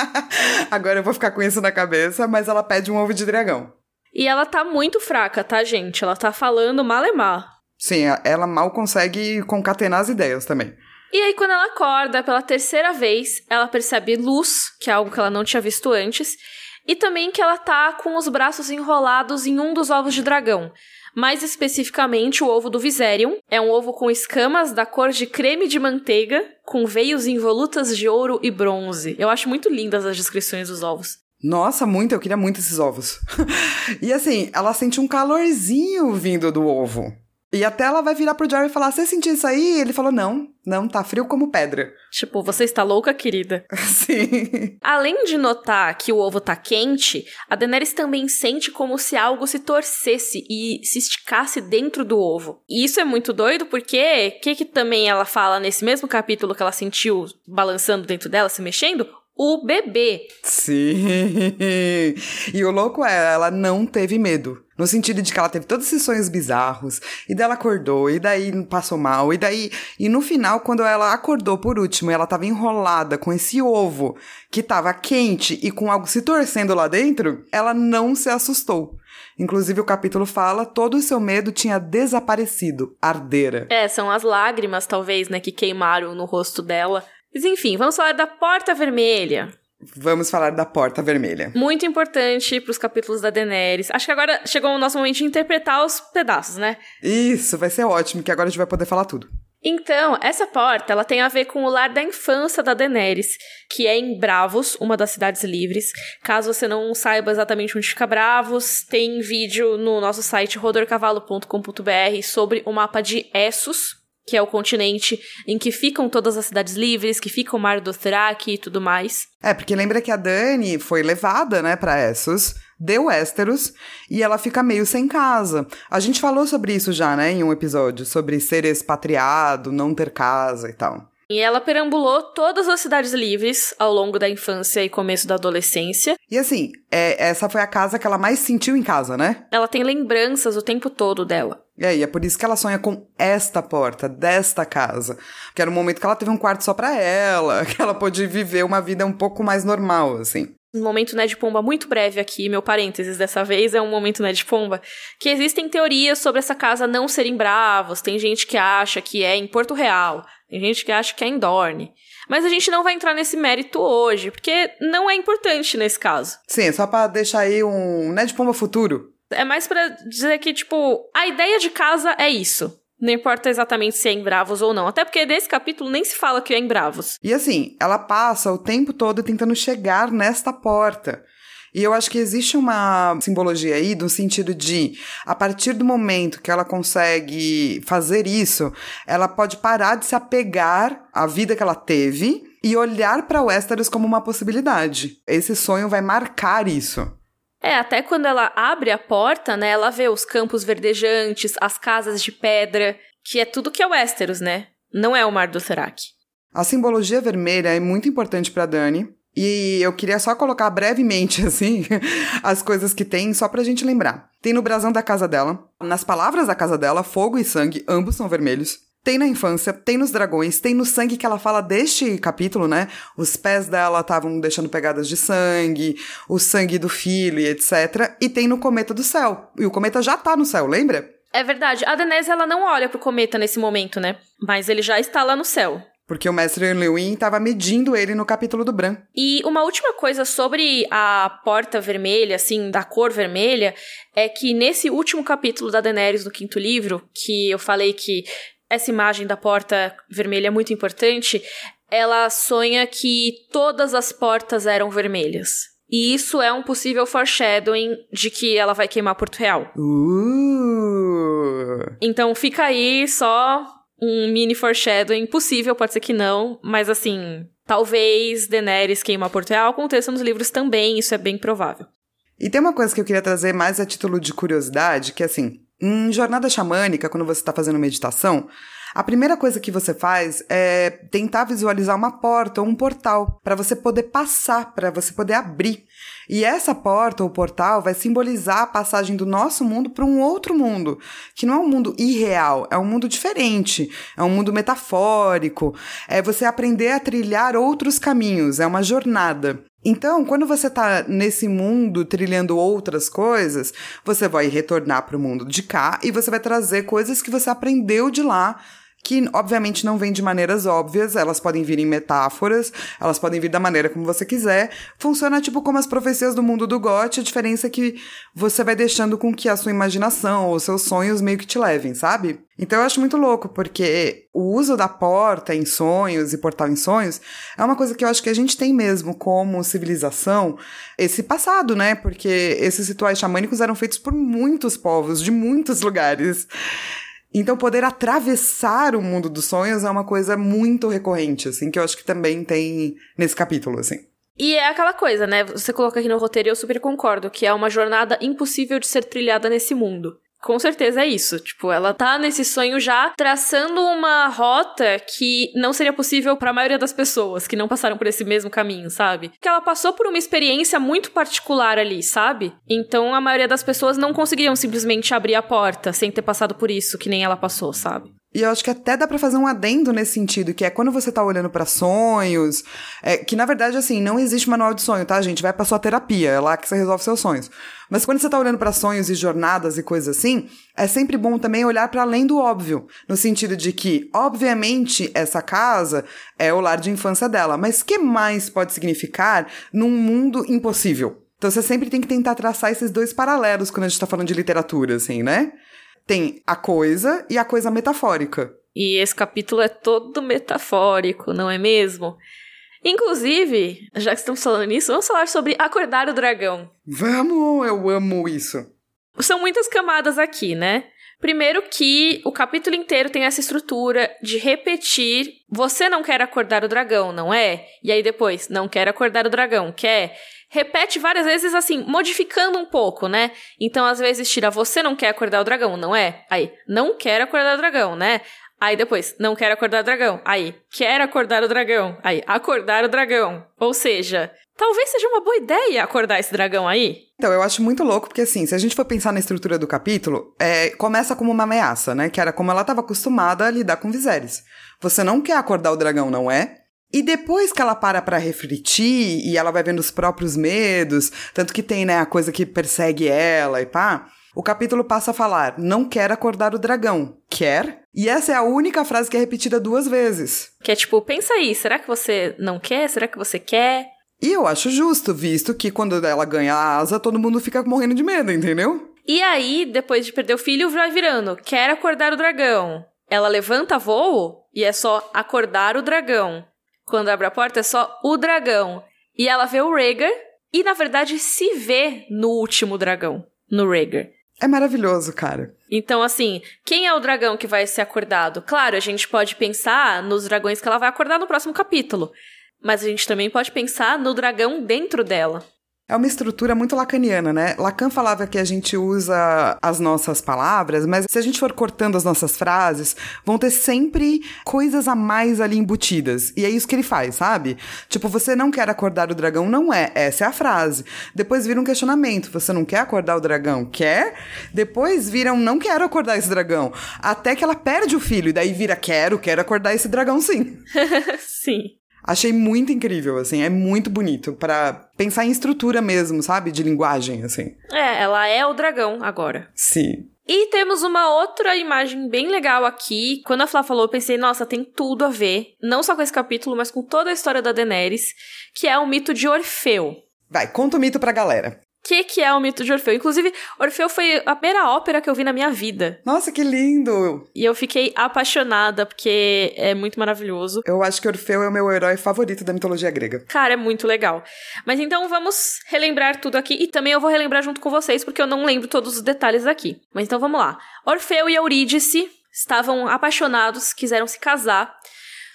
Agora eu vou ficar com isso na cabeça, mas ela pede um ovo de dragão. E ela tá muito fraca, tá, gente? Ela tá falando malemar. Sim, ela mal consegue concatenar as ideias também. E aí, quando ela acorda pela terceira vez, ela percebe luz, que é algo que ela não tinha visto antes, e também que ela tá com os braços enrolados em um dos ovos de dragão. Mais especificamente, o ovo do Viserion. É um ovo com escamas da cor de creme de manteiga, com veios em volutas de ouro e bronze. Eu acho muito lindas as descrições dos ovos. Nossa, muito, eu queria muito esses ovos. e assim, ela sente um calorzinho vindo do ovo. E até ela vai virar pro Jerry e falar: Você sentiu isso aí? E ele falou: Não, não, tá frio como pedra. Tipo, você está louca, querida? Sim. Além de notar que o ovo tá quente, a Daenerys também sente como se algo se torcesse e se esticasse dentro do ovo. E isso é muito doido porque o que, que também ela fala nesse mesmo capítulo que ela sentiu balançando dentro dela, se mexendo? O bebê. Sim. E o louco é, ela não teve medo. No sentido de que ela teve todos esses sonhos bizarros, e dela acordou, e daí passou mal, e daí. E no final, quando ela acordou por último, ela tava enrolada com esse ovo que tava quente e com algo se torcendo lá dentro, ela não se assustou. Inclusive, o capítulo fala: todo o seu medo tinha desaparecido, ardeira. É, são as lágrimas, talvez, né, que queimaram no rosto dela. Mas enfim, vamos falar da Porta Vermelha. Vamos falar da Porta Vermelha. Muito importante para os capítulos da Daenerys. Acho que agora chegou o nosso momento de interpretar os pedaços, né? Isso, vai ser ótimo, que agora a gente vai poder falar tudo. Então, essa porta, ela tem a ver com o lar da infância da Daenerys, que é em Bravos, uma das cidades livres. Caso você não saiba exatamente onde fica Bravos, tem vídeo no nosso site rodorcavalo.com.br sobre o mapa de Essos, que é o continente em que ficam todas as cidades livres, que fica o Mar do Thrak e tudo mais. É, porque lembra que a Dani foi levada, né, para Essos, deu Westeros, e ela fica meio sem casa. A gente falou sobre isso já, né, em um episódio, sobre ser expatriado, não ter casa e tal. E ela perambulou todas as cidades livres ao longo da infância e começo da adolescência. E assim, é, essa foi a casa que ela mais sentiu em casa, né? Ela tem lembranças o tempo todo dela. É, e é por isso que ela sonha com esta porta, desta casa. Que era um momento que ela teve um quarto só para ela, que ela pôde viver uma vida um pouco mais normal, assim. Um momento Ned Pomba muito breve aqui, meu parênteses dessa vez é um momento Ned Pomba, que existem teorias sobre essa casa não serem bravos, tem gente que acha que é em Porto Real, tem gente que acha que é em Dorne. Mas a gente não vai entrar nesse mérito hoje, porque não é importante nesse caso. Sim, só pra deixar aí um Ned Pomba futuro. É mais para dizer que, tipo, a ideia de casa é isso. Não importa exatamente se é em Bravos ou não. Até porque nesse capítulo nem se fala que é em Bravos. E assim, ela passa o tempo todo tentando chegar nesta porta. E eu acho que existe uma simbologia aí no sentido de, a partir do momento que ela consegue fazer isso, ela pode parar de se apegar à vida que ela teve e olhar para Westeros como uma possibilidade. Esse sonho vai marcar isso. É, até quando ela abre a porta, né, ela vê os campos verdejantes, as casas de pedra, que é tudo que é Westeros, né? Não é o Mar do Thrak. A simbologia vermelha é muito importante para Dani, e eu queria só colocar brevemente, assim, as coisas que tem, só pra gente lembrar. Tem no brasão da casa dela, nas palavras da casa dela, fogo e sangue, ambos são vermelhos. Tem na infância, tem nos dragões, tem no sangue que ela fala deste capítulo, né? Os pés dela estavam deixando pegadas de sangue, o sangue do filho e etc. E tem no cometa do céu. E o cometa já tá no céu, lembra? É verdade. A Daenerys, ela não olha pro cometa nesse momento, né? Mas ele já está lá no céu. Porque o mestre Lewin estava medindo ele no capítulo do Bran. E uma última coisa sobre a porta vermelha, assim, da cor vermelha, é que nesse último capítulo da Daenerys, no quinto livro, que eu falei que essa imagem da porta vermelha é muito importante, ela sonha que todas as portas eram vermelhas. E isso é um possível foreshadowing de que ela vai queimar Porto Real. Uh. Então fica aí só um mini foreshadowing possível, pode ser que não, mas assim, talvez Daenerys queimar Porto Real aconteça nos livros também, isso é bem provável. E tem uma coisa que eu queria trazer mais a título de curiosidade, que assim, em jornada xamânica, quando você está fazendo meditação, a primeira coisa que você faz é tentar visualizar uma porta ou um portal para você poder passar, para você poder abrir. E essa porta ou portal vai simbolizar a passagem do nosso mundo para um outro mundo, que não é um mundo irreal, é um mundo diferente, é um mundo metafórico. É você aprender a trilhar outros caminhos, é uma jornada. Então, quando você está nesse mundo trilhando outras coisas, você vai retornar para o mundo de cá e você vai trazer coisas que você aprendeu de lá que obviamente não vêm de maneiras óbvias, elas podem vir em metáforas, elas podem vir da maneira como você quiser. Funciona tipo como as profecias do mundo do Goth, a diferença é que você vai deixando com que a sua imaginação ou seus sonhos meio que te levem, sabe? Então eu acho muito louco, porque o uso da porta em sonhos e portal em sonhos é uma coisa que eu acho que a gente tem mesmo como civilização, esse passado, né? Porque esses rituais xamânicos eram feitos por muitos povos, de muitos lugares. Então, poder atravessar o mundo dos sonhos é uma coisa muito recorrente, assim, que eu acho que também tem nesse capítulo, assim. E é aquela coisa, né? Você coloca aqui no roteiro e eu super concordo, que é uma jornada impossível de ser trilhada nesse mundo. Com certeza é isso. Tipo, ela tá nesse sonho já traçando uma rota que não seria possível para a maioria das pessoas que não passaram por esse mesmo caminho, sabe? Que ela passou por uma experiência muito particular ali, sabe? Então a maioria das pessoas não conseguiriam simplesmente abrir a porta sem ter passado por isso, que nem ela passou, sabe? E eu acho que até dá para fazer um adendo nesse sentido, que é quando você tá olhando para sonhos, é, que na verdade, assim, não existe manual de sonho, tá, gente? Vai pra sua terapia, é lá que você resolve seus sonhos. Mas quando você tá olhando para sonhos e jornadas e coisas assim, é sempre bom também olhar para além do óbvio, no sentido de que, obviamente, essa casa é o lar de infância dela, mas que mais pode significar num mundo impossível? Então você sempre tem que tentar traçar esses dois paralelos quando a gente tá falando de literatura, assim, né? Tem a coisa e a coisa metafórica. E esse capítulo é todo metafórico, não é mesmo? Inclusive, já que estamos falando nisso, vamos falar sobre acordar o dragão. Vamos, eu amo isso. São muitas camadas aqui, né? Primeiro que o capítulo inteiro tem essa estrutura de repetir, você não quer acordar o dragão, não é? E aí depois, não quer acordar o dragão, quer? Repete várias vezes assim, modificando um pouco, né? Então, às vezes, tira você não quer acordar o dragão, não é? Aí, não quer acordar o dragão, né? Aí depois, não quer acordar o dragão. Aí, quer acordar o dragão. Aí, acordar o dragão. Ou seja, talvez seja uma boa ideia acordar esse dragão aí. Então, eu acho muito louco, porque assim, se a gente for pensar na estrutura do capítulo, é, começa como uma ameaça, né? Que era como ela estava acostumada a lidar com Viserys. Você não quer acordar o dragão, não é? E depois que ela para para refletir e ela vai vendo os próprios medos, tanto que tem, né, a coisa que persegue ela e pá, o capítulo passa a falar: não quer acordar o dragão. Quer? E essa é a única frase que é repetida duas vezes. Que é tipo, pensa aí, será que você não quer? Será que você quer? E eu acho justo, visto que quando ela ganha a asa, todo mundo fica morrendo de medo, entendeu? E aí, depois de perder o filho, vai virando: quer acordar o dragão. Ela levanta voo e é só acordar o dragão. Quando abre a porta é só o dragão. E ela vê o Rhaegar e, na verdade, se vê no último dragão, no Rhaegar. É maravilhoso, cara. Então, assim, quem é o dragão que vai ser acordado? Claro, a gente pode pensar nos dragões que ela vai acordar no próximo capítulo. Mas a gente também pode pensar no dragão dentro dela. É uma estrutura muito lacaniana, né? Lacan falava que a gente usa as nossas palavras, mas se a gente for cortando as nossas frases, vão ter sempre coisas a mais ali embutidas. E é isso que ele faz, sabe? Tipo, você não quer acordar o dragão, não é. Essa é a frase. Depois vira um questionamento. Você não quer acordar o dragão? Quer? Depois vira um não quero acordar esse dragão. Até que ela perde o filho. E daí vira quero, quero acordar esse dragão sim. sim. Achei muito incrível, assim, é muito bonito para pensar em estrutura mesmo, sabe? De linguagem, assim. É, ela é o dragão agora. Sim. E temos uma outra imagem bem legal aqui. Quando a Flá falou, eu pensei, nossa, tem tudo a ver. Não só com esse capítulo, mas com toda a história da Daenerys, que é o mito de Orfeu. Vai, conta o mito pra galera. Que, que é o mito de Orfeu. Inclusive, Orfeu foi a primeira ópera que eu vi na minha vida. Nossa, que lindo! E eu fiquei apaixonada, porque é muito maravilhoso. Eu acho que Orfeu é o meu herói favorito da mitologia grega. Cara, é muito legal. Mas então vamos relembrar tudo aqui. E também eu vou relembrar junto com vocês, porque eu não lembro todos os detalhes aqui. Mas então vamos lá. Orfeu e Eurídice estavam apaixonados, quiseram se casar.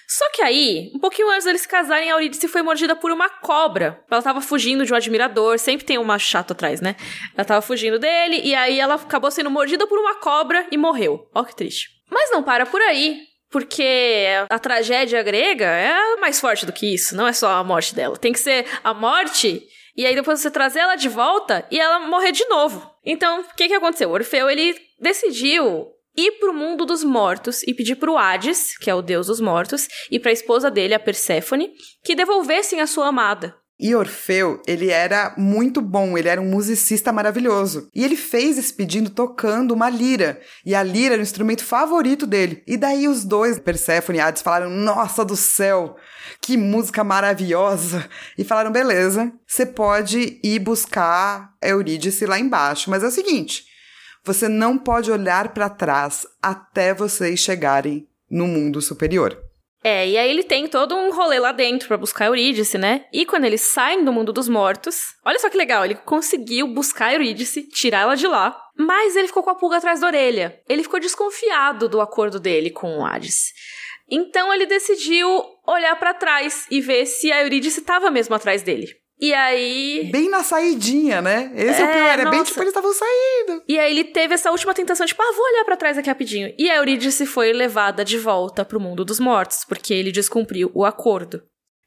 Só que aí, um pouquinho antes deles se casarem, a Eurídice foi mordida por uma cobra. Ela tava fugindo de um admirador, sempre tem um macho chato atrás, né? Ela tava fugindo dele, e aí ela acabou sendo mordida por uma cobra e morreu. Ó que triste. Mas não para por aí, porque a tragédia grega é mais forte do que isso, não é só a morte dela. Tem que ser a morte e aí depois você trazer ela de volta e ela morrer de novo. Então, o que que aconteceu? O Orfeu, ele decidiu ir pro mundo dos mortos e pedir pro Hades, que é o deus dos mortos, e pra esposa dele, a Perséfone, que devolvessem a sua amada. E Orfeu, ele era muito bom, ele era um musicista maravilhoso. E ele fez esse pedido tocando uma lira. E a lira era o instrumento favorito dele. E daí os dois, Perséfone e Hades, falaram: Nossa do céu, que música maravilhosa! E falaram: Beleza, você pode ir buscar Eurídice lá embaixo. Mas é o seguinte: você não pode olhar para trás até vocês chegarem no mundo superior. É, e aí ele tem todo um rolê lá dentro para buscar Eurídice, né? E quando eles saem do mundo dos mortos, olha só que legal, ele conseguiu buscar Eurídice, tirar ela de lá, mas ele ficou com a pulga atrás da orelha. Ele ficou desconfiado do acordo dele com o Hades. Então ele decidiu olhar para trás e ver se a Eurídice estava mesmo atrás dele. E aí. Bem na saidinha, né? Esse é, é o pior, é bem tipo, eles estavam saindo. E aí ele teve essa última tentação, tipo, ah, vou olhar para trás aqui rapidinho. E a Eurídice foi levada de volta pro mundo dos mortos, porque ele descumpriu o acordo.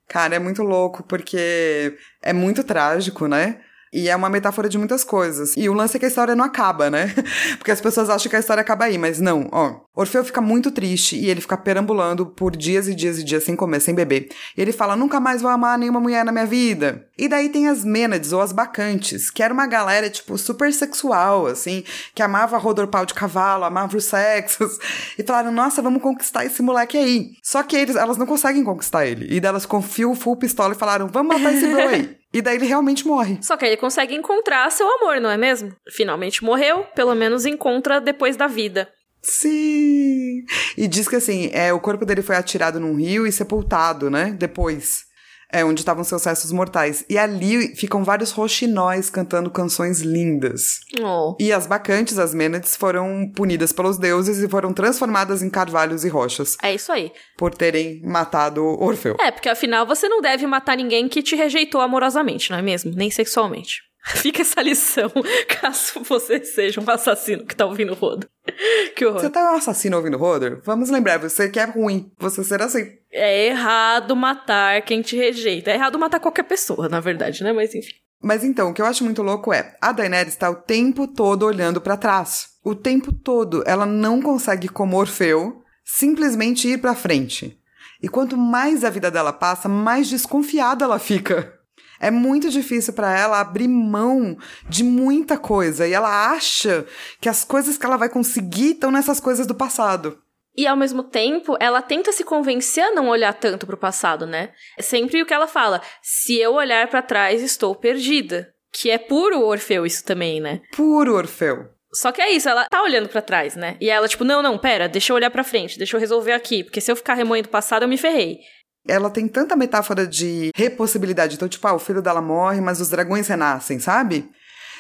Cara, é muito louco, porque é muito trágico, né? E é uma metáfora de muitas coisas. E o lance é que a história não acaba, né? Porque as pessoas acham que a história acaba aí, mas não, ó. Orfeu fica muito triste e ele fica perambulando por dias e dias e dias sem comer, sem beber. E ele fala: nunca mais vou amar nenhuma mulher na minha vida. E daí tem as Mênades, ou as Bacantes, que era uma galera, tipo, super sexual, assim, que amava rodar pau de cavalo, amava os sexos. E falaram: nossa, vamos conquistar esse moleque aí. Só que eles, elas não conseguem conquistar ele. E delas confiam full pistola e falaram: vamos matar esse bro aí. E daí ele realmente morre. Só que aí ele consegue encontrar seu amor, não é mesmo? Finalmente morreu, pelo menos encontra depois da vida. Sim! E diz que assim, é, o corpo dele foi atirado num rio e sepultado, né? Depois é, onde estavam seus restos mortais. E ali ficam vários roxinóis cantando canções lindas. Oh. E as bacantes, as Mênades, foram punidas pelos deuses e foram transformadas em carvalhos e rochas. É isso aí. Por terem matado Orfeu. É, porque afinal você não deve matar ninguém que te rejeitou amorosamente, não é mesmo? Nem sexualmente. Fica essa lição, caso você seja um assassino que tá ouvindo o rodo. Que horror. Você tá um assassino ouvindo o rodo? Vamos lembrar, você que é ruim, você ser assim. É errado matar quem te rejeita. É errado matar qualquer pessoa, na verdade, né? Mas enfim. Mas então, o que eu acho muito louco é, a Daenerys está o tempo todo olhando para trás. O tempo todo. Ela não consegue, como Orfeu, simplesmente ir para frente. E quanto mais a vida dela passa, mais desconfiada ela fica. É muito difícil para ela abrir mão de muita coisa e ela acha que as coisas que ela vai conseguir estão nessas coisas do passado. E ao mesmo tempo, ela tenta se convencer a não olhar tanto pro passado, né? É sempre o que ela fala: se eu olhar para trás, estou perdida. Que é puro Orfeu isso também, né? Puro Orfeu. Só que é isso, ela tá olhando para trás, né? E ela, tipo, não, não, pera, deixa eu olhar pra frente, deixa eu resolver aqui, porque se eu ficar remoendo o passado, eu me ferrei ela tem tanta metáfora de repossibilidade. Então, tipo, ah, o filho dela morre, mas os dragões renascem, sabe?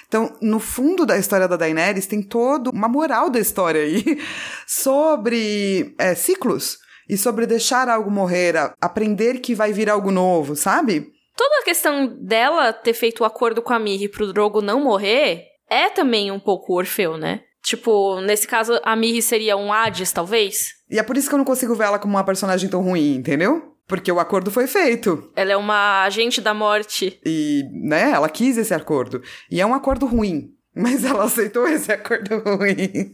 Então, no fundo da história da Daenerys, tem toda uma moral da história aí sobre é, ciclos e sobre deixar algo morrer, aprender que vai vir algo novo, sabe? Toda a questão dela ter feito o acordo com a Miri pro Drogo não morrer é também um pouco Orfeu, né? Tipo, nesse caso, a Miri seria um Hades, talvez? E é por isso que eu não consigo ver ela como uma personagem tão ruim, entendeu? Porque o acordo foi feito. Ela é uma agente da morte. E, né, ela quis esse acordo. E é um acordo ruim. Mas ela aceitou esse acordo ruim.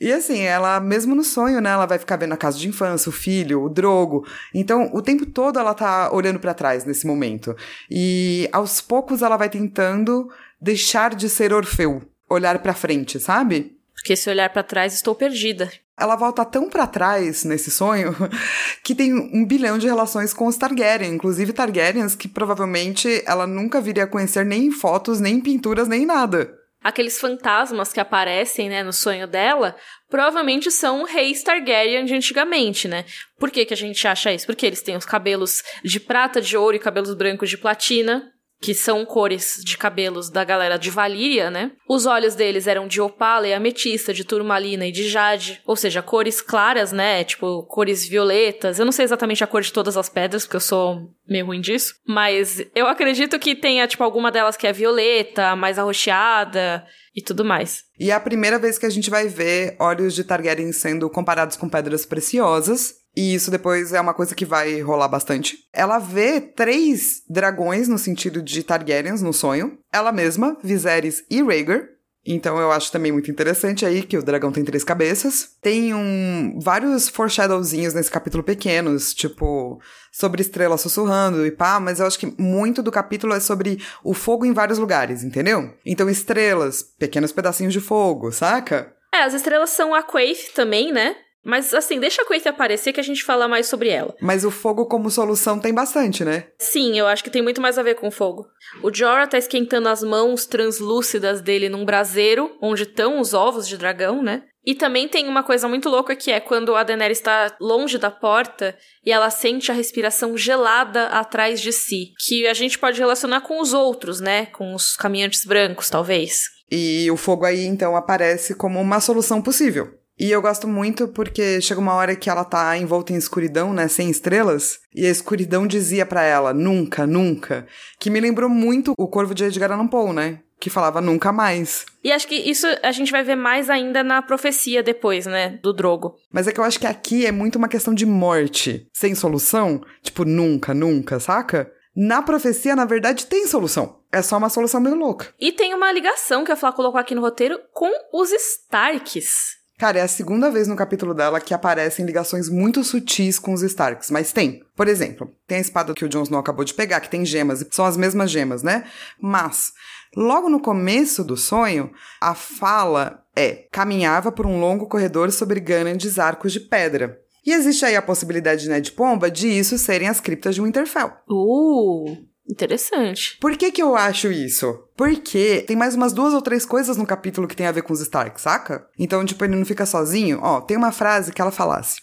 E assim, ela, mesmo no sonho, né, ela vai ficar vendo a casa de infância, o filho, o drogo. Então, o tempo todo ela tá olhando para trás nesse momento. E aos poucos ela vai tentando deixar de ser Orfeu, olhar para frente, sabe? Porque se olhar para trás, estou perdida. Ela volta tão para trás nesse sonho que tem um bilhão de relações com os Targaryen, inclusive Targaryens que provavelmente ela nunca viria a conhecer nem em fotos, nem em pinturas, nem em nada. Aqueles fantasmas que aparecem, né, no sonho dela, provavelmente são reis Targaryen de antigamente, né? Por que, que a gente acha isso? Porque eles têm os cabelos de prata, de ouro e cabelos brancos de platina que são cores de cabelos da galera de Valíria, né? Os olhos deles eram de opala e ametista, de turmalina e de jade, ou seja, cores claras, né? Tipo, cores violetas. Eu não sei exatamente a cor de todas as pedras, porque eu sou meio ruim disso, mas eu acredito que tenha, tipo, alguma delas que é violeta, mais arroxeada e tudo mais. E é a primeira vez que a gente vai ver olhos de Targaryen sendo comparados com pedras preciosas. E isso depois é uma coisa que vai rolar bastante. Ela vê três dragões no sentido de Targaryens no sonho. Ela mesma, Viserys e Rhaegar. Então eu acho também muito interessante aí que o dragão tem três cabeças. Tem um, vários foreshadowzinhos nesse capítulo pequenos, tipo, sobre estrelas sussurrando e pá, mas eu acho que muito do capítulo é sobre o fogo em vários lugares, entendeu? Então estrelas, pequenos pedacinhos de fogo, saca? É, as estrelas são a Quaith também, né? Mas assim, deixa a Quaith aparecer que a gente fala mais sobre ela. Mas o fogo como solução tem bastante, né? Sim, eu acho que tem muito mais a ver com fogo. O Jorah tá esquentando as mãos translúcidas dele num braseiro, onde estão os ovos de dragão, né? E também tem uma coisa muito louca que é quando a Daenerys está longe da porta e ela sente a respiração gelada atrás de si, que a gente pode relacionar com os outros, né? Com os caminhantes brancos, talvez. E o fogo aí então aparece como uma solução possível. E eu gosto muito porque chega uma hora que ela tá envolta em escuridão, né, sem estrelas, e a escuridão dizia para ela, nunca, nunca, que me lembrou muito o Corvo de Edgar Allan Poe, né, que falava nunca mais. E acho que isso a gente vai ver mais ainda na profecia depois, né, do Drogo. Mas é que eu acho que aqui é muito uma questão de morte, sem solução, tipo nunca, nunca, saca? Na profecia, na verdade, tem solução. É só uma solução meio louca. E tem uma ligação que a Flá colocou aqui no roteiro com os Starks. Cara, é a segunda vez no capítulo dela que aparecem ligações muito sutis com os Starks, mas tem. Por exemplo, tem a espada que o Jon Snow acabou de pegar, que tem gemas, e são as mesmas gemas, né? Mas, logo no começo do sonho, a fala é: caminhava por um longo corredor sobre grandes arcos de pedra. E existe aí a possibilidade, né, de pomba, de isso serem as criptas de Winterfell. Uh! Interessante. Por que que eu acho isso? Porque tem mais umas duas ou três coisas no capítulo que tem a ver com os Stark, saca? Então, tipo, ele não fica sozinho. Ó, tem uma frase que ela falasse.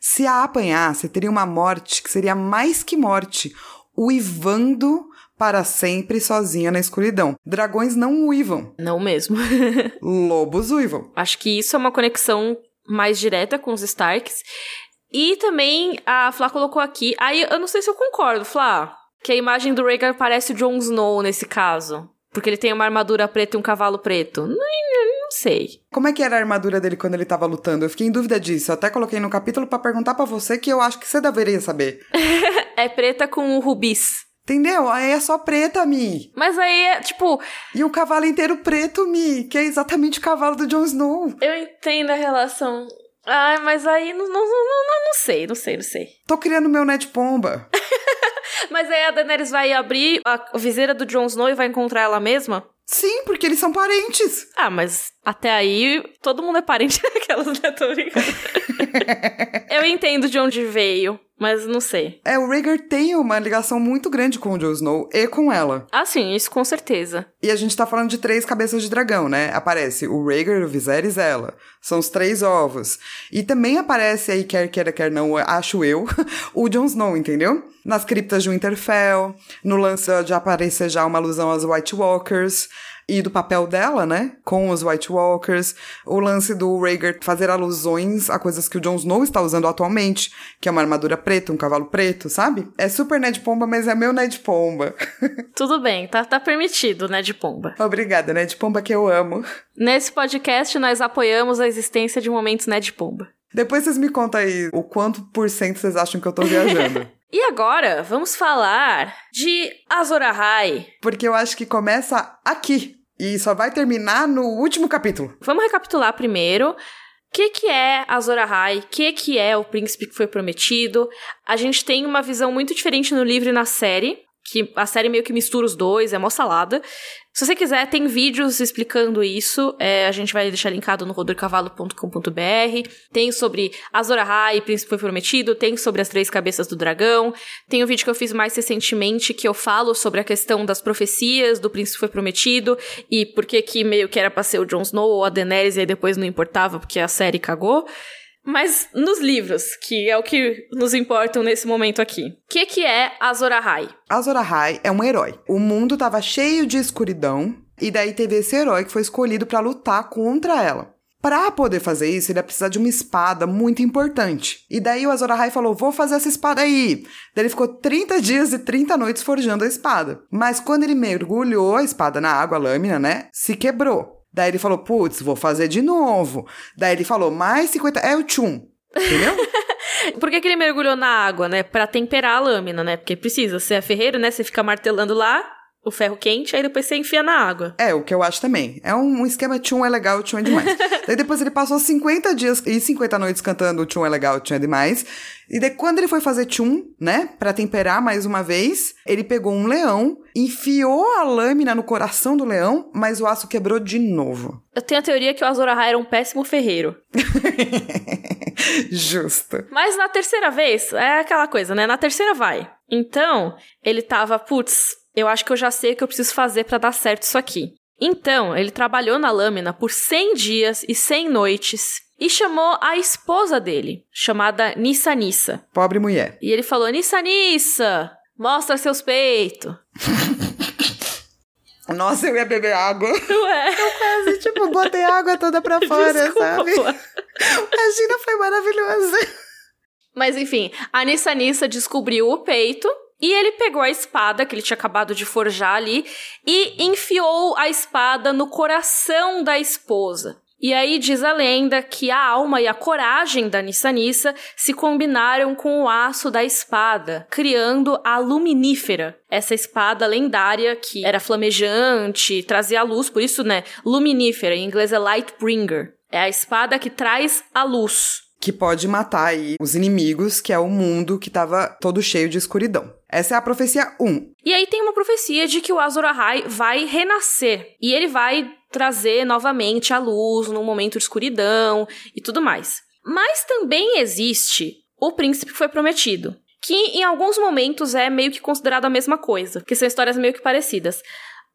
Se a apanhasse, teria uma morte que seria mais que morte, uivando para sempre sozinha na escuridão. Dragões não uivam. Não mesmo. Lobos uivam. Acho que isso é uma conexão mais direta com os Starks. E também a Flá colocou aqui. Aí eu não sei se eu concordo, Flá. Que a imagem do Rhaegar parece o Jon Snow nesse caso. Porque ele tem uma armadura preta e um cavalo preto. Não, não sei. Como é que era a armadura dele quando ele tava lutando? Eu fiquei em dúvida disso. Eu até coloquei no capítulo para perguntar para você que eu acho que você deveria saber. é preta com rubis. Entendeu? Aí é só preta, Mi. Mas aí é, tipo... E o cavalo inteiro preto, Mi, que é exatamente o cavalo do Jon Snow. Eu entendo a relação. Ai, mas aí não, não, não, não, não sei, não sei, não sei. Tô criando meu net pomba. Mas aí a Daenerys vai abrir a viseira do Jon Snow e vai encontrar ela mesma? Sim, porque eles são parentes. Ah, mas até aí todo mundo é parente daquelas, né? Tô brincando. Eu entendo de onde veio mas não sei. É, o Rhaegar tem uma ligação muito grande com o Jon Snow e com ela. Ah, sim, isso com certeza. E a gente tá falando de três cabeças de dragão, né? Aparece o Rhaegar, o Viserys e ela. São os três ovos. E também aparece aí, quer queira, quer não, acho eu, o Jon Snow, entendeu? Nas criptas de Winterfell, no lance de aparecer já uma alusão aos White Walkers e do papel dela, né, com os White Walkers, o lance do Rhaegar fazer alusões a coisas que o Jon Snow está usando atualmente, que é uma armadura preta, um cavalo preto, sabe? É super Ned Pomba, mas é meu Ned Pomba. Tudo bem, tá, tá permitido, Ned Pomba. Obrigada, Ned Pomba que eu amo. Nesse podcast nós apoiamos a existência de momentos Ned Pomba. Depois vocês me contam aí o quanto por cento vocês acham que eu tô viajando. E agora, vamos falar de Azor Ahai. Porque eu acho que começa aqui, e só vai terminar no último capítulo. Vamos recapitular primeiro. O que, que é Azor Ahai? O que, que é o príncipe que foi prometido? A gente tem uma visão muito diferente no livro e na série, que a série meio que mistura os dois, é mó salada. Se você quiser, tem vídeos explicando isso. É, a gente vai deixar linkado no rodorcavalo.com.br. Tem sobre Azor Ahai, Príncipe foi prometido. Tem sobre as três cabeças do dragão. Tem um vídeo que eu fiz mais recentemente que eu falo sobre a questão das profecias do Príncipe foi prometido e por que que meio que era pra ser o Jon Snow ou a Daenerys e aí depois não importava porque a série cagou. Mas nos livros, que é o que nos importam nesse momento aqui. O que, que é Azor Ahai? Azor Ahai é um herói. O mundo estava cheio de escuridão, e daí teve esse herói que foi escolhido para lutar contra ela. Para poder fazer isso, ele ia precisar de uma espada muito importante. E daí o Azor Ahai falou: Vou fazer essa espada aí. Daí ele ficou 30 dias e 30 noites forjando a espada. Mas quando ele mergulhou a espada na água, a lâmina, né? Se quebrou. Daí ele falou, putz, vou fazer de novo. Daí ele falou, mais 50. É o tchum. Entendeu? Por que, que ele mergulhou na água, né? Pra temperar a lâmina, né? Porque precisa. Você é ferreiro, né? Você fica martelando lá, o ferro quente, aí depois você enfia na água. É, o que eu acho também. É um, um esquema Tchum é legal, Tchum é demais. daí depois ele passou 50 dias e 50 noites cantando Tchum é legal, Tchum é demais. E daí quando ele foi fazer Tchum, né, pra temperar mais uma vez, ele pegou um leão, enfiou a lâmina no coração do leão, mas o aço quebrou de novo. Eu tenho a teoria que o Azor Ahai era um péssimo ferreiro. Justo. Mas na terceira vez, é aquela coisa, né? Na terceira vai. Então, ele tava, putz, eu acho que eu já sei o que eu preciso fazer para dar certo isso aqui. Então, ele trabalhou na lâmina por 100 dias e 100 noites e chamou a esposa dele, chamada Nissa Nissa. Pobre mulher. E ele falou: Nissa Nissa, mostra seus peitos. Nossa, eu ia beber água. Ué. Eu quase, tipo, botei a água toda pra fora, Desculpa. sabe? Imagina, foi maravilhoso. Mas enfim, a Nissa Nissa descobriu o peito e ele pegou a espada que ele tinha acabado de forjar ali e enfiou a espada no coração da esposa. E aí diz a lenda que a alma e a coragem da Nissa Nissa se combinaram com o aço da espada, criando a Luminífera. Essa espada lendária que era flamejante, trazia a luz, por isso, né, Luminífera, em inglês é Lightbringer. É a espada que traz a luz. Que pode matar aí os inimigos, que é o mundo que tava todo cheio de escuridão. Essa é a profecia 1. E aí tem uma profecia de que o Azor Ahai vai renascer. E ele vai trazer novamente a luz num momento de escuridão e tudo mais. Mas também existe o príncipe que foi prometido. Que em alguns momentos é meio que considerado a mesma coisa, que são histórias meio que parecidas.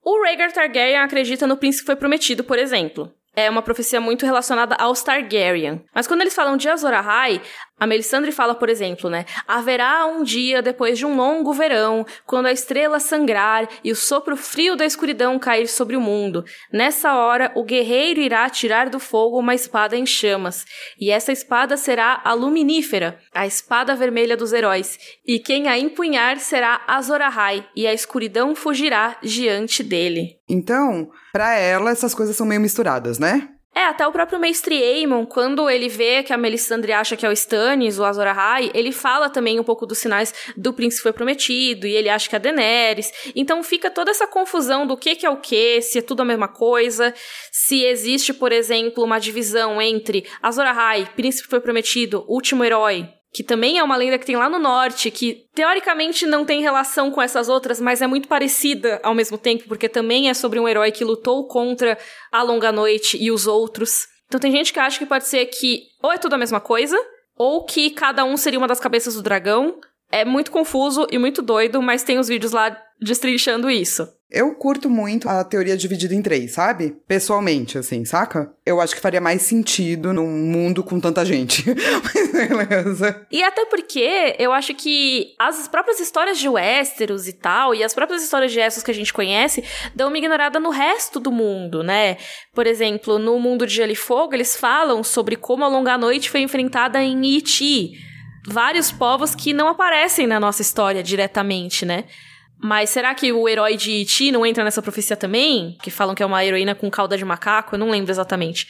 O Rhaegar Targaryen acredita no príncipe que foi prometido, por exemplo. É uma profecia muito relacionada aos Targaryen. Mas quando eles falam de Azor Ahai, a Melisandre fala, por exemplo, né? Haverá um dia depois de um longo verão, quando a estrela sangrar e o sopro frio da escuridão cair sobre o mundo. Nessa hora, o guerreiro irá tirar do fogo uma espada em chamas. E essa espada será a Luminífera, a espada vermelha dos heróis. E quem a empunhar será Azor Ahai, e a escuridão fugirá diante dele. Então, pra ela, essas coisas são meio misturadas, né? É, até o próprio Mestre Aemon, quando ele vê que a Melisandre acha que é o Stannis, o Azor Ahai, ele fala também um pouco dos sinais do príncipe foi prometido, e ele acha que é Daenerys. Então fica toda essa confusão do que, que é o que, se é tudo a mesma coisa, se existe, por exemplo, uma divisão entre Azor Ahai, príncipe foi prometido, último herói, que também é uma lenda que tem lá no norte, que teoricamente não tem relação com essas outras, mas é muito parecida ao mesmo tempo, porque também é sobre um herói que lutou contra a Longa Noite e os outros. Então tem gente que acha que pode ser que ou é tudo a mesma coisa, ou que cada um seria uma das cabeças do dragão. É muito confuso e muito doido, mas tem os vídeos lá destrinchando isso. Eu curto muito a teoria dividida em três, sabe? Pessoalmente, assim, saca? Eu acho que faria mais sentido num mundo com tanta gente. Mas beleza. E até porque eu acho que as próprias histórias de Westeros e tal, e as próprias histórias de Essos que a gente conhece, dão uma ignorada no resto do mundo, né? Por exemplo, no mundo de Gelo e Fogo, eles falam sobre como a Longa Noite foi enfrentada em Iti. Vários povos que não aparecem na nossa história diretamente, né? Mas será que o herói de Iti não entra nessa profecia também? Que falam que é uma heroína com cauda de macaco, eu não lembro exatamente.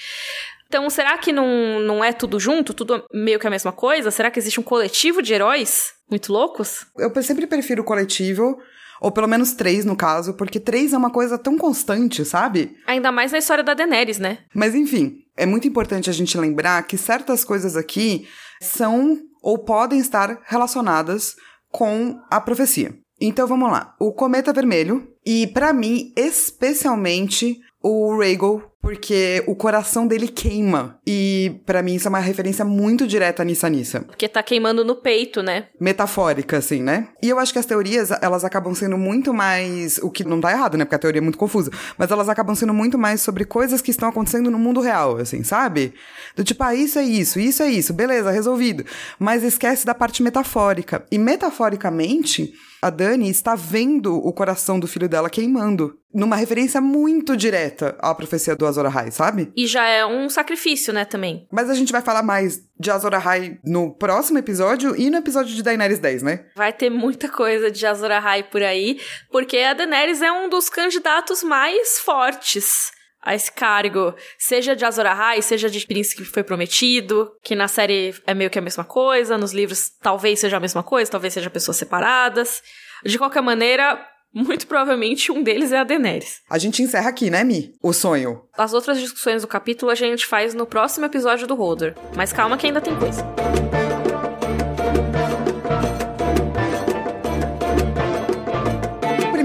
Então, será que não, não é tudo junto? Tudo meio que a mesma coisa? Será que existe um coletivo de heróis muito loucos? Eu sempre prefiro o coletivo, ou pelo menos três no caso, porque três é uma coisa tão constante, sabe? Ainda mais na história da Daenerys, né? Mas enfim, é muito importante a gente lembrar que certas coisas aqui são ou podem estar relacionadas com a profecia. Então vamos lá. O Cometa Vermelho. E para mim, especialmente o Rhaegal, porque o coração dele queima. E para mim isso é uma referência muito direta a Nissa Nissa. Porque tá queimando no peito, né? Metafórica, assim, né? E eu acho que as teorias, elas acabam sendo muito mais. O que não tá errado, né? Porque a teoria é muito confusa. Mas elas acabam sendo muito mais sobre coisas que estão acontecendo no mundo real, assim, sabe? Do tipo, ah, isso é isso, isso é isso, beleza, resolvido. Mas esquece da parte metafórica. E metaforicamente a Dani está vendo o coração do filho dela queimando. Numa referência muito direta à profecia do Azor Ahai, sabe? E já é um sacrifício, né, também. Mas a gente vai falar mais de Azor Ahai no próximo episódio e no episódio de Daenerys 10, né? Vai ter muita coisa de Azor Ahai por aí, porque a Daenerys é um dos candidatos mais fortes a esse cargo, seja de Azor Ahai, seja de príncipe que foi prometido, que na série é meio que a mesma coisa, nos livros talvez seja a mesma coisa, talvez seja pessoas separadas. De qualquer maneira, muito provavelmente um deles é a Daenerys. A gente encerra aqui, né, Mi? O sonho. As outras discussões do capítulo a gente faz no próximo episódio do Hodor. Mas calma que ainda tem coisa.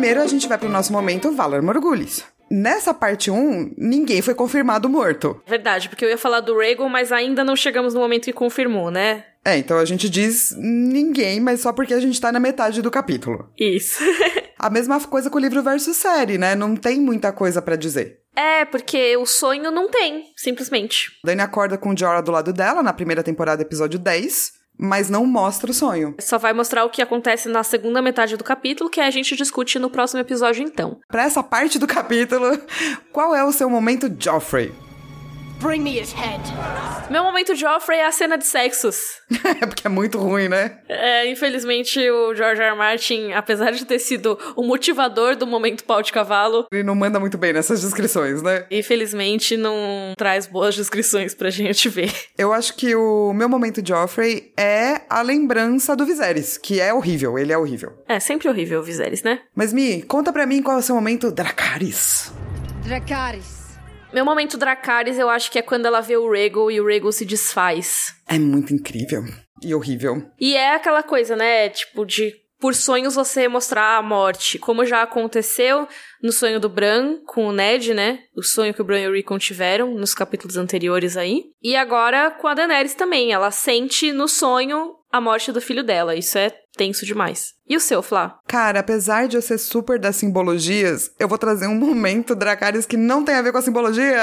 Primeiro a gente vai pro nosso momento Valar Morgulhos. Nessa parte 1, ninguém foi confirmado morto. Verdade, porque eu ia falar do Rhaegal, mas ainda não chegamos no momento que confirmou, né? É, então a gente diz ninguém, mas só porque a gente tá na metade do capítulo. Isso. a mesma coisa com o livro versus série, né? Não tem muita coisa para dizer. É, porque o sonho não tem, simplesmente. Dani acorda com o Jorah do lado dela, na primeira temporada, episódio 10 mas não mostra o sonho. Só vai mostrar o que acontece na segunda metade do capítulo, que a gente discute no próximo episódio então. Para essa parte do capítulo, qual é o seu momento Joffrey? Bring me his head. Meu momento Joffrey é a cena de sexos. é porque é muito ruim, né? É, infelizmente o George R. R. Martin, apesar de ter sido o motivador do momento pau de cavalo, ele não manda muito bem nessas descrições, né? Infelizmente não traz boas descrições pra gente ver. Eu acho que o meu momento Joffrey é a lembrança do Viserys, que é horrível, ele é horrível. É, sempre horrível o Viserys, né? Mas Mi, conta pra mim qual é o seu momento Dracarys. Dracarys. Meu momento Dracarys, eu acho que é quando ela vê o Rhaegal e o Rhaegal se desfaz. É muito incrível e horrível. E é aquela coisa, né? Tipo, de por sonhos você mostrar a morte. Como já aconteceu no sonho do Bran com o Ned, né? O sonho que o Bran e o Rickon tiveram nos capítulos anteriores aí. E agora com a Daenerys também. Ela sente no sonho a morte do filho dela. Isso é tenso demais. E o seu, Flá? Cara, apesar de eu ser super das simbologias, eu vou trazer um momento Dracarys que não tem a ver com a simbologia.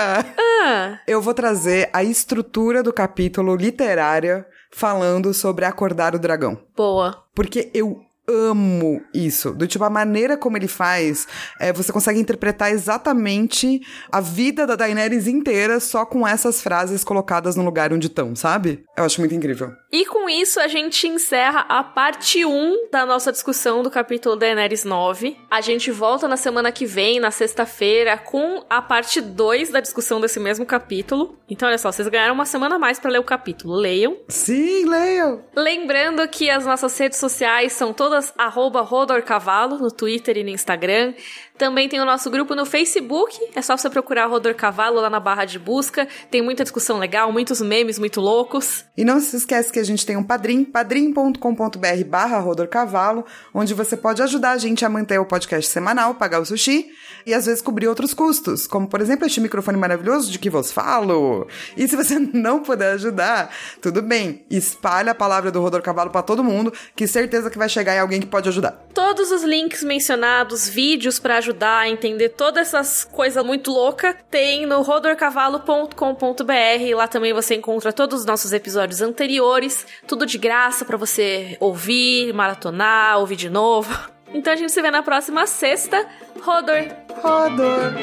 Ah. Eu vou trazer a estrutura do capítulo literária falando sobre acordar o dragão. Boa. Porque eu amo isso. Do tipo, a maneira como ele faz, é, você consegue interpretar exatamente a vida da Daenerys inteira só com essas frases colocadas no lugar onde estão, sabe? Eu acho muito incrível. E com isso a gente encerra a parte 1 da nossa discussão do capítulo Daenerys 9. A gente volta na semana que vem, na sexta-feira, com a parte 2 da discussão desse mesmo capítulo. Então, olha só, vocês ganharam uma semana a mais para ler o capítulo. Leiam. Sim, leiam! Lembrando que as nossas redes sociais são todas todas arroba Rodorcavalo no Twitter e no Instagram. Também tem o nosso grupo no Facebook, é só você procurar Rodor Cavalo lá na barra de busca. Tem muita discussão legal, muitos memes muito loucos. E não se esquece que a gente tem um padrim, padrim.com.br barra Rodor Cavalo, onde você pode ajudar a gente a manter o podcast semanal, pagar o sushi e às vezes cobrir outros custos, como por exemplo este microfone maravilhoso de que vos falo. E se você não puder ajudar, tudo bem, espalha a palavra do Rodor Cavalo para todo mundo, que certeza que vai chegar em alguém que pode ajudar. Todos os links mencionados, vídeos para ajudar a entender todas essas coisas muito loucas, tem no rodorcavalo.com.br. Lá também você encontra todos os nossos episódios anteriores, tudo de graça para você ouvir, maratonar, ouvir de novo. Então a gente se vê na próxima sexta. Rodor! Rodor!